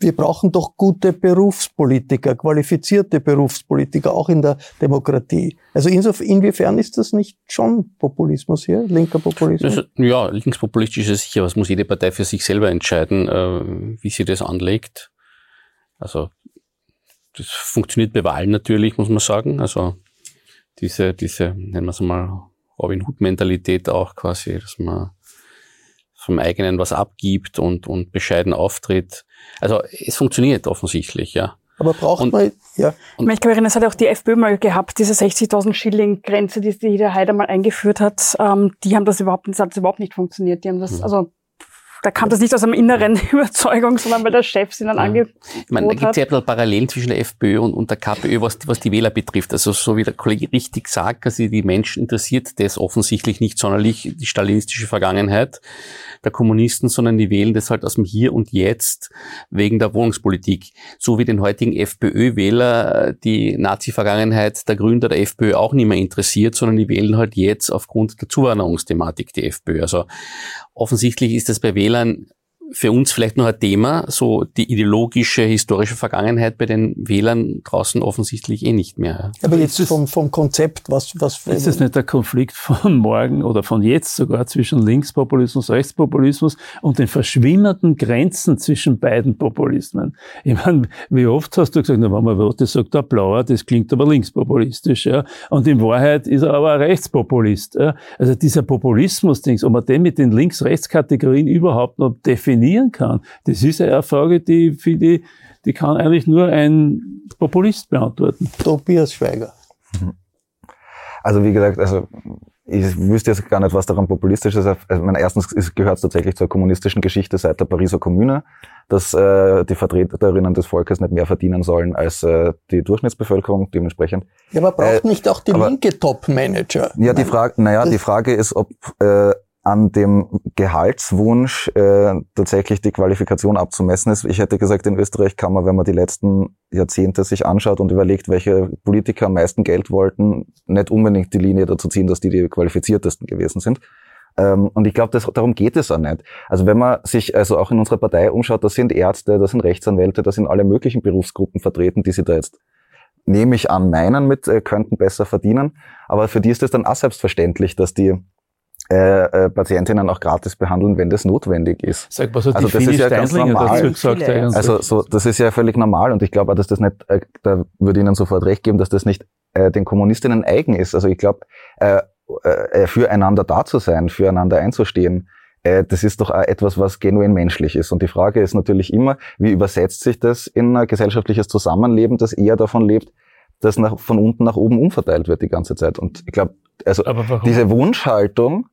wir brauchen doch gute Berufspolitiker, qualifizierte Berufspolitiker, auch in der Demokratie. Also inwiefern ist das nicht schon Populismus hier, linker Populismus? Ja, linkspopulistisch ist sicher, was muss jede Partei für sich selber entscheiden, äh, wie sie das anlegt. Also das funktioniert bei Wahlen natürlich, muss man sagen. Also diese, diese, nennen wir es mal, Robin Hood-Mentalität auch quasi, dass man vom eigenen was abgibt und, und bescheiden auftritt. Also es funktioniert offensichtlich, ja. Aber braucht und, man, ja. Und ich kann erinnern, es hat auch die FPÖ mal gehabt, diese 60.000 Schilling-Grenze, die, die der Haider mal eingeführt hat, ähm, die haben das überhaupt, das hat überhaupt nicht funktioniert. Die haben das, mhm. also da kam das nicht aus einer inneren Überzeugung, sondern weil der Chef sie dann ja. angeboten Ich meine, da gibt es ja ein bisschen Parallelen zwischen der FPÖ und, und der KPÖ, was, was die Wähler betrifft. Also so wie der Kollege richtig sagt, also die Menschen interessiert das offensichtlich nicht sonderlich, die stalinistische Vergangenheit der Kommunisten, sondern die wählen das halt aus dem Hier und Jetzt wegen der Wohnungspolitik. So wie den heutigen FPÖ-Wähler die Nazi-Vergangenheit der Gründer der FPÖ auch nicht mehr interessiert, sondern die wählen halt jetzt aufgrund der Zuwanderungsthematik die FPÖ. Also offensichtlich ist das bei Wählern für uns vielleicht noch ein Thema, so die ideologische, historische Vergangenheit bei den Wählern draußen offensichtlich eh nicht mehr. Aber jetzt vom, vom Konzept, was, was Ist das nicht der Konflikt von morgen oder von jetzt sogar zwischen Linkspopulismus, Rechtspopulismus und den verschwimmenden Grenzen zwischen beiden Populismen? Ich meine, wie oft hast du gesagt, na, wenn man das sagt der Blauer, das klingt aber linkspopulistisch, ja. Und in Wahrheit ist er aber ein Rechtspopulist, ja. Also dieser Populismus-Dings, ob man den mit den Links-Rechts-Kategorien überhaupt noch definiert, definieren kann. Das ist eine Frage, die, finde ich, die kann eigentlich nur ein Populist beantworten. Tobias Schweiger. Also wie gesagt, also ich wüsste jetzt gar nicht, was daran populistisch ist. Also, meine, erstens gehört es tatsächlich zur kommunistischen Geschichte seit der Pariser Kommune, dass äh, die Vertreterinnen des Volkes nicht mehr verdienen sollen als äh, die Durchschnittsbevölkerung dementsprechend. Ja, aber braucht äh, nicht auch die aber, linke Top-Manager? Ja, die Frage, naja, die Frage ist, ob äh, an dem Gehaltswunsch äh, tatsächlich die Qualifikation abzumessen ist. Ich hätte gesagt, in Österreich kann man, wenn man die letzten Jahrzehnte sich anschaut und überlegt, welche Politiker am meisten Geld wollten, nicht unbedingt die Linie dazu ziehen, dass die die qualifiziertesten gewesen sind. Ähm, und ich glaube, darum geht es auch nicht. Also wenn man sich also auch in unserer Partei umschaut, da sind Ärzte, da sind Rechtsanwälte, da sind alle möglichen Berufsgruppen vertreten, die sie da jetzt nehme ich an, meinen mit, äh, könnten besser verdienen. Aber für die ist es dann auch selbstverständlich, dass die äh, äh, Patientinnen auch gratis behandeln, wenn das notwendig ist. Sag, was hat also das ist ja ganz normal. Gesagt, also so, das ist ja völlig normal und ich glaube, dass das nicht, äh, da würde ich Ihnen sofort recht geben, dass das nicht äh, den Kommunistinnen eigen ist. Also ich glaube, äh, äh, füreinander da zu sein, füreinander einzustehen, äh, das ist doch auch etwas, was genuin menschlich ist. Und die Frage ist natürlich immer, wie übersetzt sich das in ein gesellschaftliches Zusammenleben, das eher davon lebt, dass nach, von unten nach oben umverteilt wird die ganze Zeit. Und ich glaube, also diese Wunschhaltung,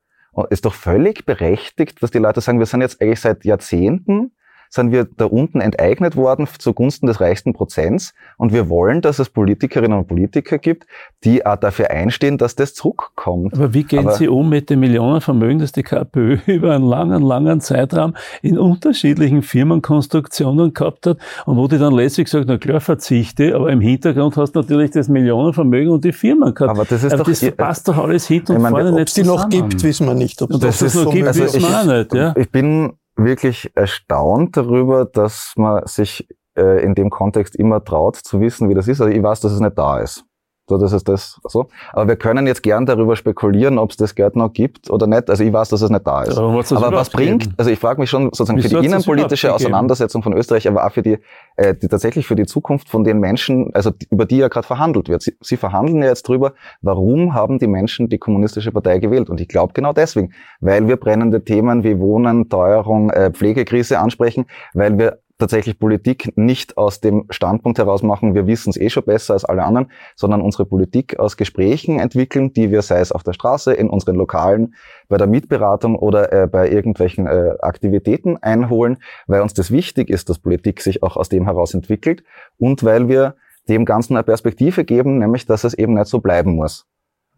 ist doch völlig berechtigt, dass die Leute sagen, wir sind jetzt eigentlich seit Jahrzehnten sind wir da unten enteignet worden zugunsten des reichsten Prozents. Und wir wollen, dass es Politikerinnen und Politiker gibt, die auch dafür einstehen, dass das zurückkommt. Aber wie gehen Aber Sie um mit dem Millionenvermögen, das die KPÖ über einen langen, langen Zeitraum in unterschiedlichen Firmenkonstruktionen gehabt hat und wo die dann letztlich gesagt, na klar, verzichte, aber im Hintergrund hast du natürlich das Millionenvermögen und die Firmen gehabt. Aber das ist aber doch, das passt doch alles hin und vorne nicht Ob es die noch gibt, wissen wir nicht. Ob und das, das es noch gibt, also wissen wir auch nicht. Ja? Ich bin wirklich erstaunt darüber, dass man sich äh, in dem Kontext immer traut zu wissen, wie das ist. Also ich weiß, dass es nicht da ist. So, das ist das so. Aber wir können jetzt gern darüber spekulieren, ob es das Geld noch gibt oder nicht. Also ich weiß, dass es nicht da ist. Aber, aber was bringt, also ich frage mich schon sozusagen Wieso für die innenpolitische? Auseinandersetzung von Österreich, aber auch für die, äh, die tatsächlich für die Zukunft von den Menschen, also die, über die ja gerade verhandelt wird. Sie, sie verhandeln ja jetzt drüber, warum haben die Menschen die kommunistische Partei gewählt? Und ich glaube genau deswegen, weil wir brennende Themen wie Wohnen, Teuerung, äh, Pflegekrise ansprechen, weil wir tatsächlich Politik nicht aus dem Standpunkt heraus machen, wir wissen es eh schon besser als alle anderen, sondern unsere Politik aus Gesprächen entwickeln, die wir, sei es auf der Straße, in unseren Lokalen, bei der Mietberatung oder äh, bei irgendwelchen äh, Aktivitäten einholen, weil uns das wichtig ist, dass Politik sich auch aus dem heraus entwickelt und weil wir dem Ganzen eine Perspektive geben, nämlich, dass es eben nicht so bleiben muss.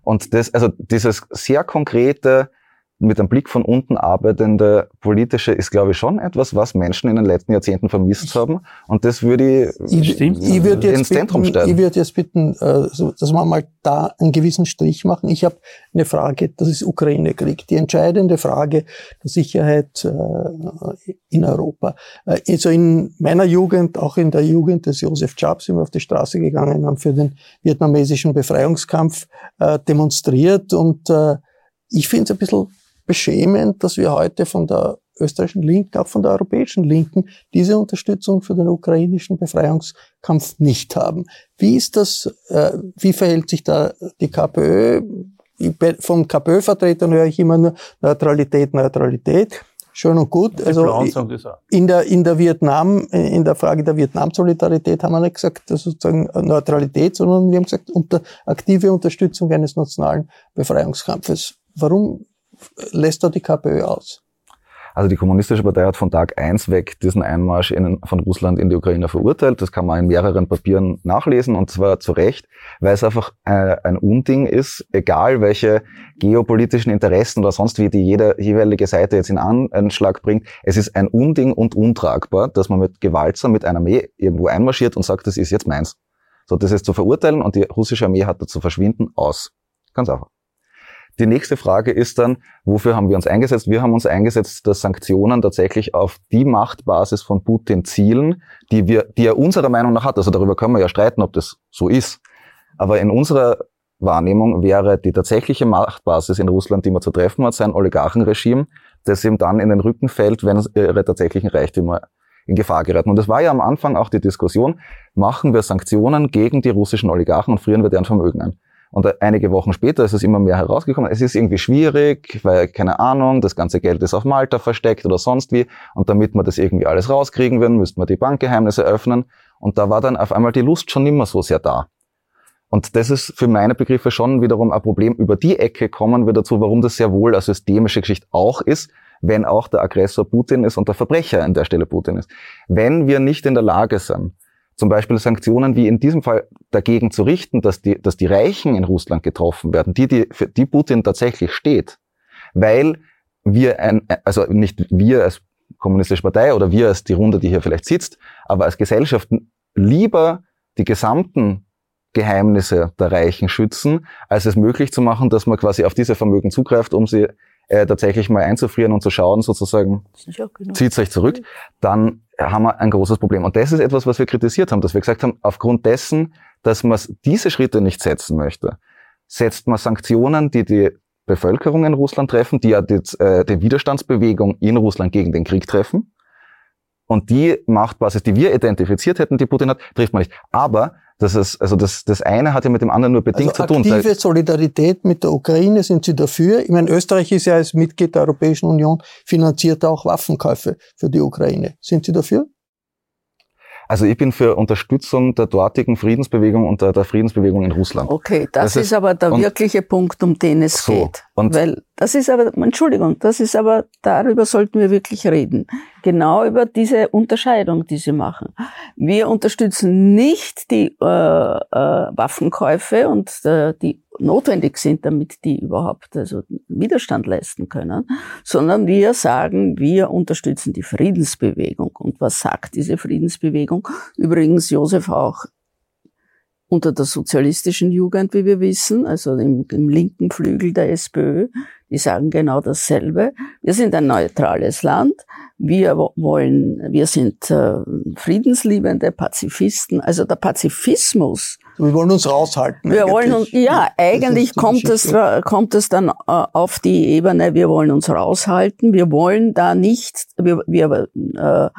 Und das, also dieses sehr konkrete, mit einem Blick von unten arbeitende politische ist, glaube ich, schon etwas, was Menschen in den letzten Jahrzehnten vermisst haben. Und das würde ich, Ich, würde ins jetzt Zentrum bitten, stellen. ich würde jetzt bitten, äh, dass wir mal da einen gewissen Strich machen. Ich habe eine Frage, das ist Ukraine-Krieg, die entscheidende Frage der Sicherheit äh, in Europa. Äh, Also in meiner Jugend, auch in der Jugend des Josef Jobs, sind wir auf die Straße gegangen, haben für den vietnamesischen Befreiungskampf demonstriert und ich finde es ein bisschen beschämend, dass wir heute von der österreichischen Linken, auch von der europäischen Linken, diese Unterstützung für den ukrainischen Befreiungskampf nicht haben. Wie ist das, äh, wie verhält sich da die KPÖ? Vom KPÖ-Vertretern höre ich immer nur Neutralität, Neutralität. Schön und gut. Die Also in der, in der Vietnam, in der Frage der Vietnam-Solidarität haben wir nicht gesagt, dass sozusagen Neutralität, sondern wir haben gesagt, unter, aktive Unterstützung eines nationalen Befreiungskampfes. Warum lässt da die KPÖ aus? Also die Kommunistische Partei hat von Tag eins weg diesen Einmarsch in, von Russland in die Ukraine verurteilt. Das kann man in mehreren Papieren nachlesen und zwar zu Recht, weil es einfach äh, ein Unding ist, egal welche geopolitischen Interessen oder sonst wie die jede jeweilige Seite jetzt in An Anschlag bringt. Es ist ein Unding und untragbar, dass man mit gewaltsam mit einer Armee irgendwo einmarschiert und sagt, das ist jetzt meins. So, das ist zu verurteilen und die russische Armee hat da zu verschwinden aus. Ganz einfach. Die nächste Frage ist dann, wofür haben wir uns eingesetzt? Wir haben uns eingesetzt, dass Sanktionen tatsächlich auf die Machtbasis von Putin zielen, die wir, die er unserer Meinung nach hat. Also darüber können wir ja streiten, ob das so ist. Aber in unserer Wahrnehmung wäre die tatsächliche Machtbasis in Russland, die man zu treffen hat, sein Oligarchenregime, das ihm dann in den Rücken fällt, wenn ihre tatsächlichen Reichtümer in Gefahr geraten. Und das war ja am Anfang auch die Diskussion, machen wir Sanktionen gegen die russischen Oligarchen und frieren wir deren Vermögen ein. Und einige Wochen später ist es immer mehr herausgekommen, es ist irgendwie schwierig, weil, keine Ahnung, das ganze Geld ist auf Malta versteckt oder sonst wie. Und damit wir das irgendwie alles rauskriegen würden, müssten wir die Bankgeheimnisse öffnen. Und da war dann auf einmal die Lust schon nicht so sehr da. Und das ist für meine Begriffe schon wiederum ein Problem. Über die Ecke kommen wir dazu, warum das sehr wohl eine systemische Geschichte auch ist, wenn auch der Aggressor Putin ist und der Verbrecher an der Stelle Putin ist. Wenn wir nicht in der Lage sind, zum Beispiel Sanktionen wie in diesem Fall dagegen zu richten, dass die, dass die Reichen in Russland getroffen werden, die, die, für die Putin tatsächlich steht, weil wir ein, also nicht wir als kommunistische Partei oder wir als die Runde, die hier vielleicht sitzt, aber als Gesellschaft lieber die gesamten Geheimnisse der Reichen schützen, als es möglich zu machen, dass man quasi auf diese Vermögen zugreift, um sie äh, tatsächlich mal einzufrieren und zu schauen, sozusagen, zieht euch zurück, dann haben wir ein großes Problem. Und das ist etwas, was wir kritisiert haben, dass wir gesagt haben, aufgrund dessen, dass man diese Schritte nicht setzen möchte, setzt man Sanktionen, die die Bevölkerung in Russland treffen, die ja die, äh, die Widerstandsbewegung in Russland gegen den Krieg treffen. Und die Machtbasis, die wir identifiziert hätten, die Putin hat, trifft man nicht. Aber das ist, also das, das eine hat ja mit dem anderen nur bedingt Also zu tun. aktive Solidarität mit der Ukraine, sind Sie dafür? Ich meine, Österreich ist ja als Mitglied der Europäischen Union, finanziert auch Waffenkäufe für die Ukraine. Sind Sie dafür? Also ich bin für Unterstützung der dortigen Friedensbewegung und der, der Friedensbewegung in Russland. Okay, das, Das ist, ist- aber der und- wirkliche Punkt, um den es So, geht. und- Weil das ist aber, Entschuldigung, das ist aber, darüber sollten wir wirklich reden. Genau über diese Unterscheidung, die Sie machen. Wir unterstützen nicht die äh, äh, Waffenkäufe und äh, die notwendig sind, damit die überhaupt also Widerstand leisten können, sondern wir sagen, wir unterstützen die Friedensbewegung. Und was sagt diese Friedensbewegung? Übrigens, Josef auch unter der sozialistischen Jugend, wie wir wissen, also im, im linken Flügel der SPÖ, die sagen genau dasselbe. Wir sind ein neutrales Land. Wir wollen, wir sind äh, friedensliebende Pazifisten. Also der Pazifismus. Wir wollen uns raushalten. Wir wollen uns, ja, eigentlich kommt es, kommt es dann äh, auf die Ebene, wir wollen uns raushalten. Wir wollen da nicht, wir, wir äh,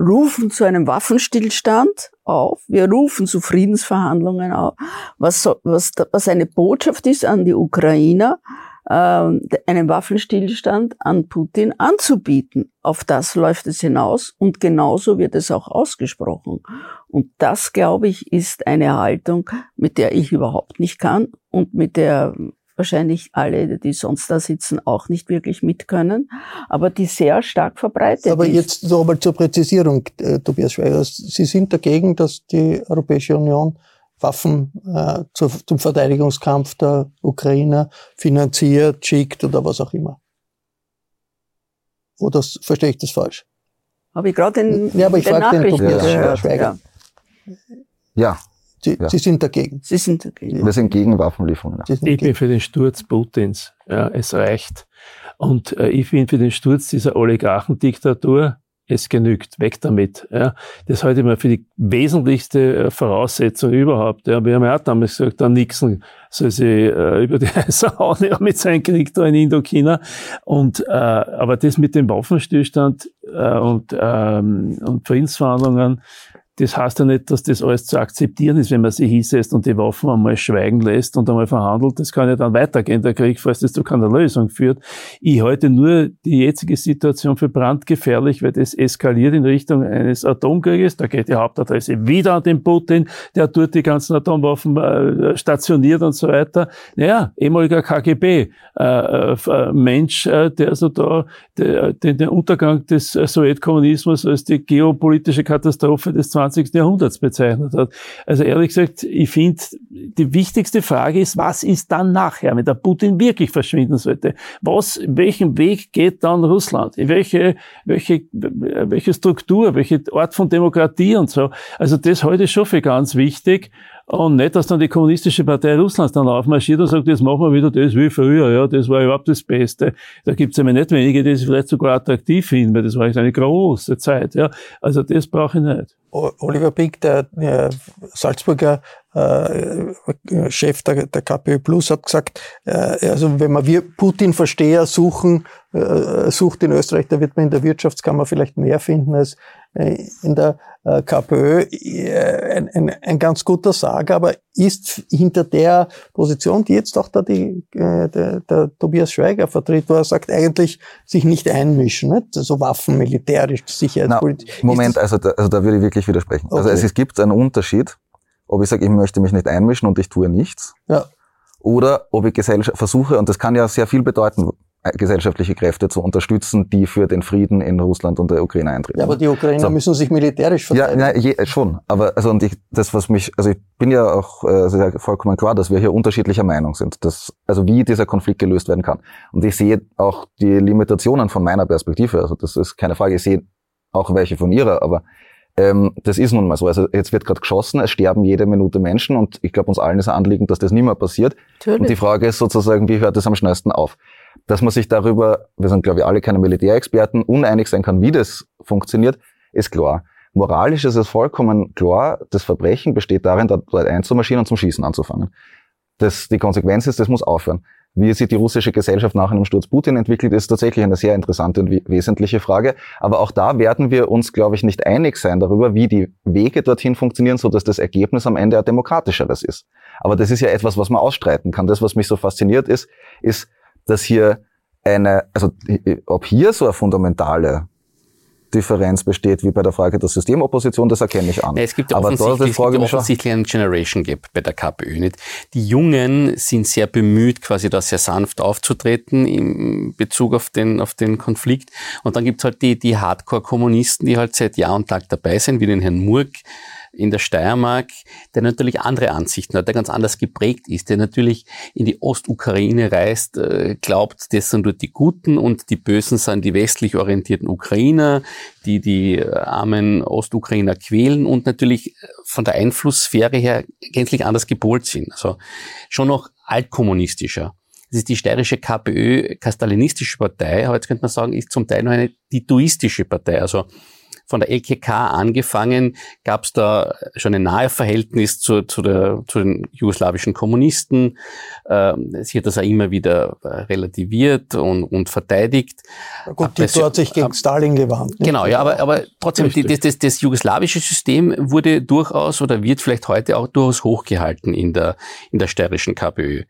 rufen zu einem Waffenstillstand auf. Wir rufen zu Friedensverhandlungen auf. Was, was, was eine Botschaft ist an die Ukrainer, einen Waffenstillstand an Putin anzubieten. Auf das läuft es hinaus und genauso wird es auch ausgesprochen. Und das, glaube ich, ist eine Haltung, mit der ich überhaupt nicht kann und mit der wahrscheinlich alle, die sonst da sitzen, auch nicht wirklich mit können, aber die sehr stark verbreitet aber ist. Aber jetzt noch einmal zur Präzisierung, äh, Tobias Schweiger. Sie sind dagegen, dass die Europäische Union Waffen äh, zu, zum Verteidigungskampf der Ukrainer finanziert, schickt oder was auch immer. Oder verstehe ich das falsch? Habe ich gerade in ja, aber ich den frage den Nachrichten Tobias gehört. Schweiger. Ja. ja. Sie, ja. Sie sind dagegen. Sie sind dagegen. Wir sind gegen Waffenlieferungen. Ja. Ich bin für den Sturz Putins. Ja, es reicht. Und äh, ich bin für den Sturz dieser Oligarchendiktatur es genügt, weg damit. Ja. Das halte ich mal für die wesentlichste äh, Voraussetzung überhaupt. Ja. Wir haben ja auch damals gesagt, der Nixon soll sich äh, über die Heiße hauen ja, mit seinem Krieg da in Indochina. Und, äh, aber das mit dem Waffenstillstand äh, und, ähm, und Friedensverhandlungen, das heißt ja nicht, dass das alles zu akzeptieren ist, wenn man sich hinsetzt und die Waffen einmal schweigen lässt und einmal verhandelt. Das kann ja dann weitergehen, der Krieg, falls das zu keiner Lösung führt. Ich halte nur die jetzige Situation für brandgefährlich, weil das eskaliert in Richtung eines Atomkrieges. Da geht die Hauptadresse wieder an den Putin, der dort die ganzen Atomwaffen äh, stationiert und so weiter. Naja, ehemaliger KGB, äh, äh, der also da den Untergang des Sowjetkommunismus als die geopolitische Katastrophe des 20. Jahrhunderts bezeichnet hat. Also ehrlich gesagt, ich finde, die wichtigste Frage ist, was ist dann nachher, wenn der Putin wirklich verschwinden sollte? Was, welchen Weg geht dann Russland? In welche, welche, welche Struktur, welche Art von Demokratie und so? Also das halte ich schon für ganz wichtig. Und nicht, dass dann die kommunistische Partei Russlands dann aufmarschiert und sagt, jetzt machen wir wieder das wie früher, ja, das war überhaupt das Beste. Da gibt es ja nicht wenige, die es vielleicht sogar attraktiv finden, weil das war eine große Zeit, ja. Also das brauche ich nicht. Oliver Pick, der Salzburger äh, Chef der, der KPÖ Plus, hat gesagt, äh, also wenn man wir Putin-Versteher suchen, äh, sucht in Österreich, da wird man in der Wirtschaftskammer vielleicht mehr finden als äh, in der äh, KPÖ. Äh, ein, ein, ein ganz guter Sager, aber ist hinter der Position, die jetzt auch da die, der, der Tobias Schweiger vertritt, wo er sagt, eigentlich sich nicht einmischen, nicht? so also Waffen, militärisch, Sicherheitspolitik. Moment, also da, also da würde ich wirklich widersprechen. Also okay. Also es gibt einen Unterschied, ob ich sage, ich möchte mich nicht einmischen und ich tue nichts. Ja. Oder ob ich Gesellschaft versuche, und das kann ja sehr viel bedeuten, äh, gesellschaftliche Kräfte zu unterstützen, die für den Frieden in Russland und der Ukraine eintreten. Ja, aber die Ukrainer so. müssen sich militärisch verteidigen. Ja, ja je, schon. Aber also und ich, das, was mich, also ich bin ja auch also vollkommen klar, dass wir hier unterschiedlicher Meinung sind, dass, also wie dieser Konflikt gelöst werden kann. Und ich sehe auch die Limitationen von meiner Perspektive. Also das ist keine Frage. Ich sehe auch welche von ihrer, aber ähm, das ist nun mal so. Also jetzt wird gerade geschossen, es sterben jede Minute Menschen und ich glaube, uns allen ist ein Anliegen, dass das nicht mehr passiert. Natürlich. Und die Frage ist sozusagen, wie hört das am schnellsten auf? Dass man sich darüber, wir sind glaube ich alle keine Militärexperten, uneinig sein kann, wie das funktioniert, ist klar. Moralisch ist es vollkommen klar, das Verbrechen besteht darin, dort einzumarschieren und zum Schießen anzufangen. Das, die Konsequenz ist, das muss aufhören. Wie sich die russische Gesellschaft nach einem Sturz Putin entwickelt, ist tatsächlich eine sehr interessante und wesentliche Frage. Aber auch da werden wir uns, glaube ich, nicht einig sein darüber, wie die Wege dorthin funktionieren, so dass das Ergebnis am Ende ein demokratischeres ist. Aber das ist ja etwas, was man ausstreiten kann. Das, was mich so fasziniert ist, ist, dass hier eine, also ob hier so eine fundamentale Differenz besteht wie bei der Frage der Systemopposition, das erkenne ich an. Ja, es gibt ja offensichtlich, es gibt offensichtlich einen Generation Gap bei der KPÖ. Nicht? Die Jungen sind sehr bemüht, quasi da sehr sanft aufzutreten in Bezug auf den, auf den Konflikt. Und dann gibt es halt die, die Hardcore-Kommunisten, die halt seit Jahr und Tag dabei sind, wie den Herrn Murk, in der Steiermark, der natürlich andere Ansichten hat, der ganz anders geprägt ist, der natürlich in die Ostukraine reist, äh, glaubt, das sind dort die Guten und die Bösen sind die westlich orientierten Ukrainer, die die äh, armen Ostukrainer quälen und natürlich von der Einflusssphäre her gänzlich anders gepolt sind. Also schon noch altkommunistischer. Das ist die steirische KPÖ, kastalinistische Partei, aber jetzt könnte man sagen, ist zum Teil noch eine titoistische Partei. Also von der LKK angefangen, gab es da schon ein nahe Verhältnis zu, zu, der, zu den jugoslawischen Kommunisten. Ähm, sie hat das auch immer wieder äh, relativiert und, und verteidigt. Gut, Tito hat sich gegen Stalin gewandt. Nicht? Genau, ja, aber, aber trotzdem, die, das, das, das jugoslawische System wurde durchaus oder wird vielleicht heute auch durchaus hochgehalten in der, in der steirischen KPÖ.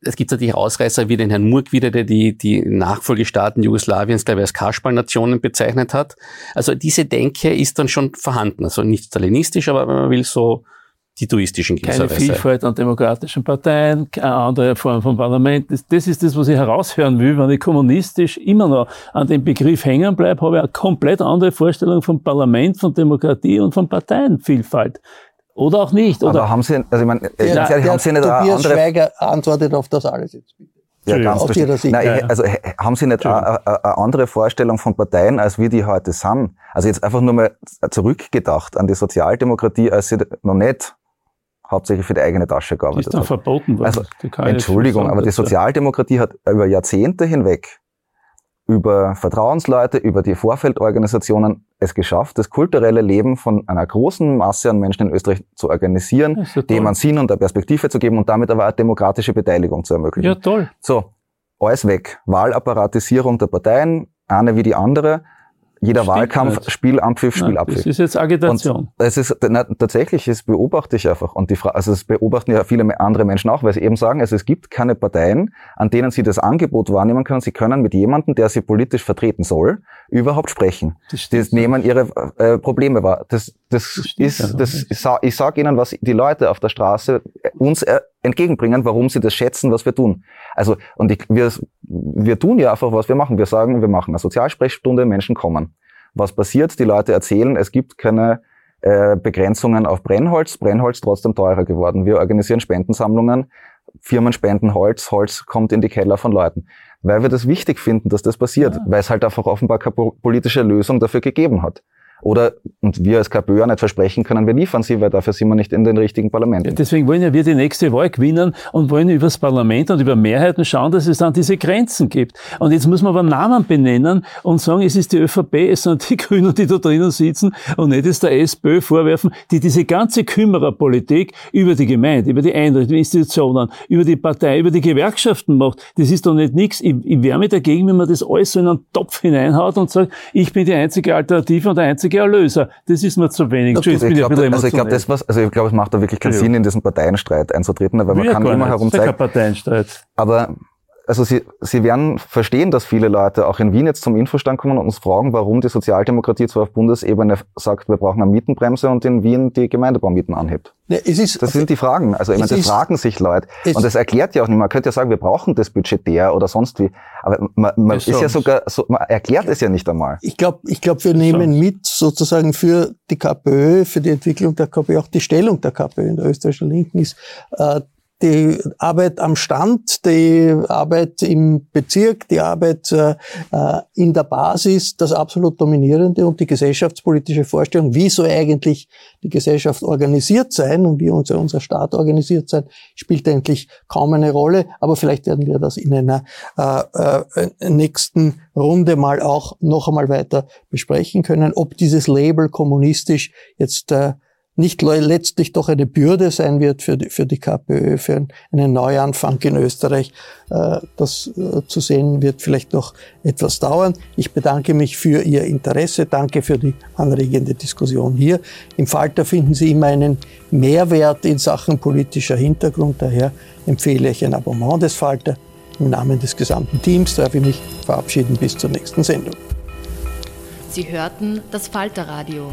Es gibt natürlich Ausreißer wie den Herrn Murk wieder, der die, die Nachfolgestaaten Jugoslawiens, glaube ich, als Kasperl-Nationen bezeichnet hat. Also diese Denke ist dann schon vorhanden. Also nicht stalinistisch, aber wenn man will, so titoistisch in gewisser Keine Weise. Vielfalt an demokratischen Parteien, eine andere Form von Parlament. Das, das, ist das, was ich heraushören will. Wenn ich kommunistisch immer noch an dem Begriff hängen bleibe, habe ich eine komplett andere Vorstellung vom Parlament, von Demokratie und von Parteienvielfalt. Oder auch nicht. Oder? Aber haben Sie, also ich meine, der, ja, der, haben Sie nicht Tobias andere... Schweiger antwortet auf das alles jetzt. Ja, ganz aus Ihrer Sicht. Nein, also haben Sie nicht eine, andere Vorstellung von Parteien, als wir die heute sind? Also jetzt einfach nur mal zurückgedacht an die Sozialdemokratie, als sie noch nicht hauptsächlich für die eigene Tasche gearbeitet hat. ist dann verboten worden. Also, Entschuldigung, aber die Sozialdemokratie hat über Jahrzehnte hinweg über Vertrauensleute, über die Vorfeldorganisationen es geschafft, das kulturelle Leben von einer großen Masse an Menschen in Österreich zu organisieren, dem einen Sinn und eine Perspektive zu geben und damit aber eine demokratische Beteiligung zu ermöglichen. Ja, toll. So, alles weg. Wahlapparatisierung der Parteien, eine wie die andere. Jeder Stimmt Wahlkampf, nicht. Spiel, Ampfiff, Spiel, Abpfiff. Das ist jetzt Agitation. Und es ist, na, tatsächlich, das beobachte ich einfach. Und die Frage, also es beobachten ja viele andere Menschen auch, weil sie eben sagen, also es gibt keine Parteien, an denen sie das Angebot wahrnehmen können. Sie können mit jemandem, der sie politisch vertreten soll, überhaupt sprechen. Das die nehmen ihre äh, Probleme wahr. Das, das, das ist, das, ich sage sag Ihnen, was die Leute auf der Straße uns äh, entgegenbringen, warum sie das schätzen, was wir tun. Also, und ich, wir, wir tun ja einfach, was wir machen. Wir sagen, wir machen eine Sozialsprechstunde, Menschen kommen. Was passiert? Die Leute erzählen, es gibt keine äh, Begrenzungen auf Brennholz, Brennholz trotzdem teurer geworden. Wir organisieren Spendensammlungen, Firmen spenden Holz, Holz kommt in die Keller von Leuten. Weil wir das wichtig finden, dass das passiert, ja. weil es halt einfach offenbar keine politische Lösung dafür gegeben hat. Oder, und wir als KPÖ nicht versprechen können, wir liefern sie, weil dafür sind wir nicht in den richtigen Parlamenten. Ja, deswegen wollen ja wir die nächste Wahl gewinnen und wollen über das Parlament und über Mehrheiten schauen, dass es dann diese Grenzen gibt. Und jetzt muss man aber Namen benennen und sagen, es ist die ÖVP, es sind die Grünen, die da drinnen sitzen und nicht es der SPÖ vorwerfen, die diese ganze Kümmererpolitik über die Gemeinde, über die Einrichtungen, Institutionen, über die Partei, über die Gewerkschaften macht. Das ist doch nicht nichts. Ich, ich wehre mich dagegen, wenn man das alles so in einen Topf hineinhaut und sagt, ich bin die einzige Alternative und der einzige einzige Erlöser. Das ist mir zu wenig. Also ich glaube, also ich glaube, das was, also ich glaube, es macht da wirklich keinen ja. Sinn, in diesen Parteienstreit einzutreten, weil man kann immer herumzeigen. Das ist Parteienstreit. Aber also Sie, Sie werden verstehen, dass viele Leute auch in Wien jetzt zum Infostand kommen und uns fragen, warum die Sozialdemokratie zwar auf Bundesebene sagt, wir brauchen eine Mietenbremse und in Wien die Gemeindebaumieten anhebt. Ja, es ist, das sind die Fragen. Also ich meine, das fragen sich Leute. Und das erklärt ja auch nicht. Man könnte ja sagen, wir brauchen das budgetär oder sonst wie. Aber man, man ist ja sogar, so, man erklärt es ja nicht einmal. Ich glaube, ich glaube, wir nehmen mit sozusagen für die KPÖ, für die Entwicklung der KPÖ, auch die Stellung der KPÖ in der österreichischen Linken ist, äh, die Arbeit am Stand, die Arbeit im Bezirk, die Arbeit äh, in der Basis das absolut dominierende und die gesellschaftspolitische Vorstellung, wie soll eigentlich die Gesellschaft organisiert sein und wie unser, unser Staat organisiert sein, spielt eigentlich kaum eine Rolle. Aber vielleicht werden wir das in einer äh, äh, nächsten Runde mal auch noch einmal weiter besprechen können, ob dieses Label kommunistisch jetzt äh, nicht letztlich doch eine Bürde sein wird für die, für die KPÖ, für einen Neuanfang in Österreich. Äh, das äh, zu sehen wird vielleicht noch etwas dauern. Ich bedanke mich für Ihr Interesse. Danke für die anregende Diskussion hier. Im Falter finden Sie immer einen Mehrwert in Sachen politischer Hintergrund. Daher empfehle ich ein Abonnement des Falter. Im Namen des gesamten Teams darf ich mich verabschieden bis zur nächsten Sendung. Sie hörten das Falterradio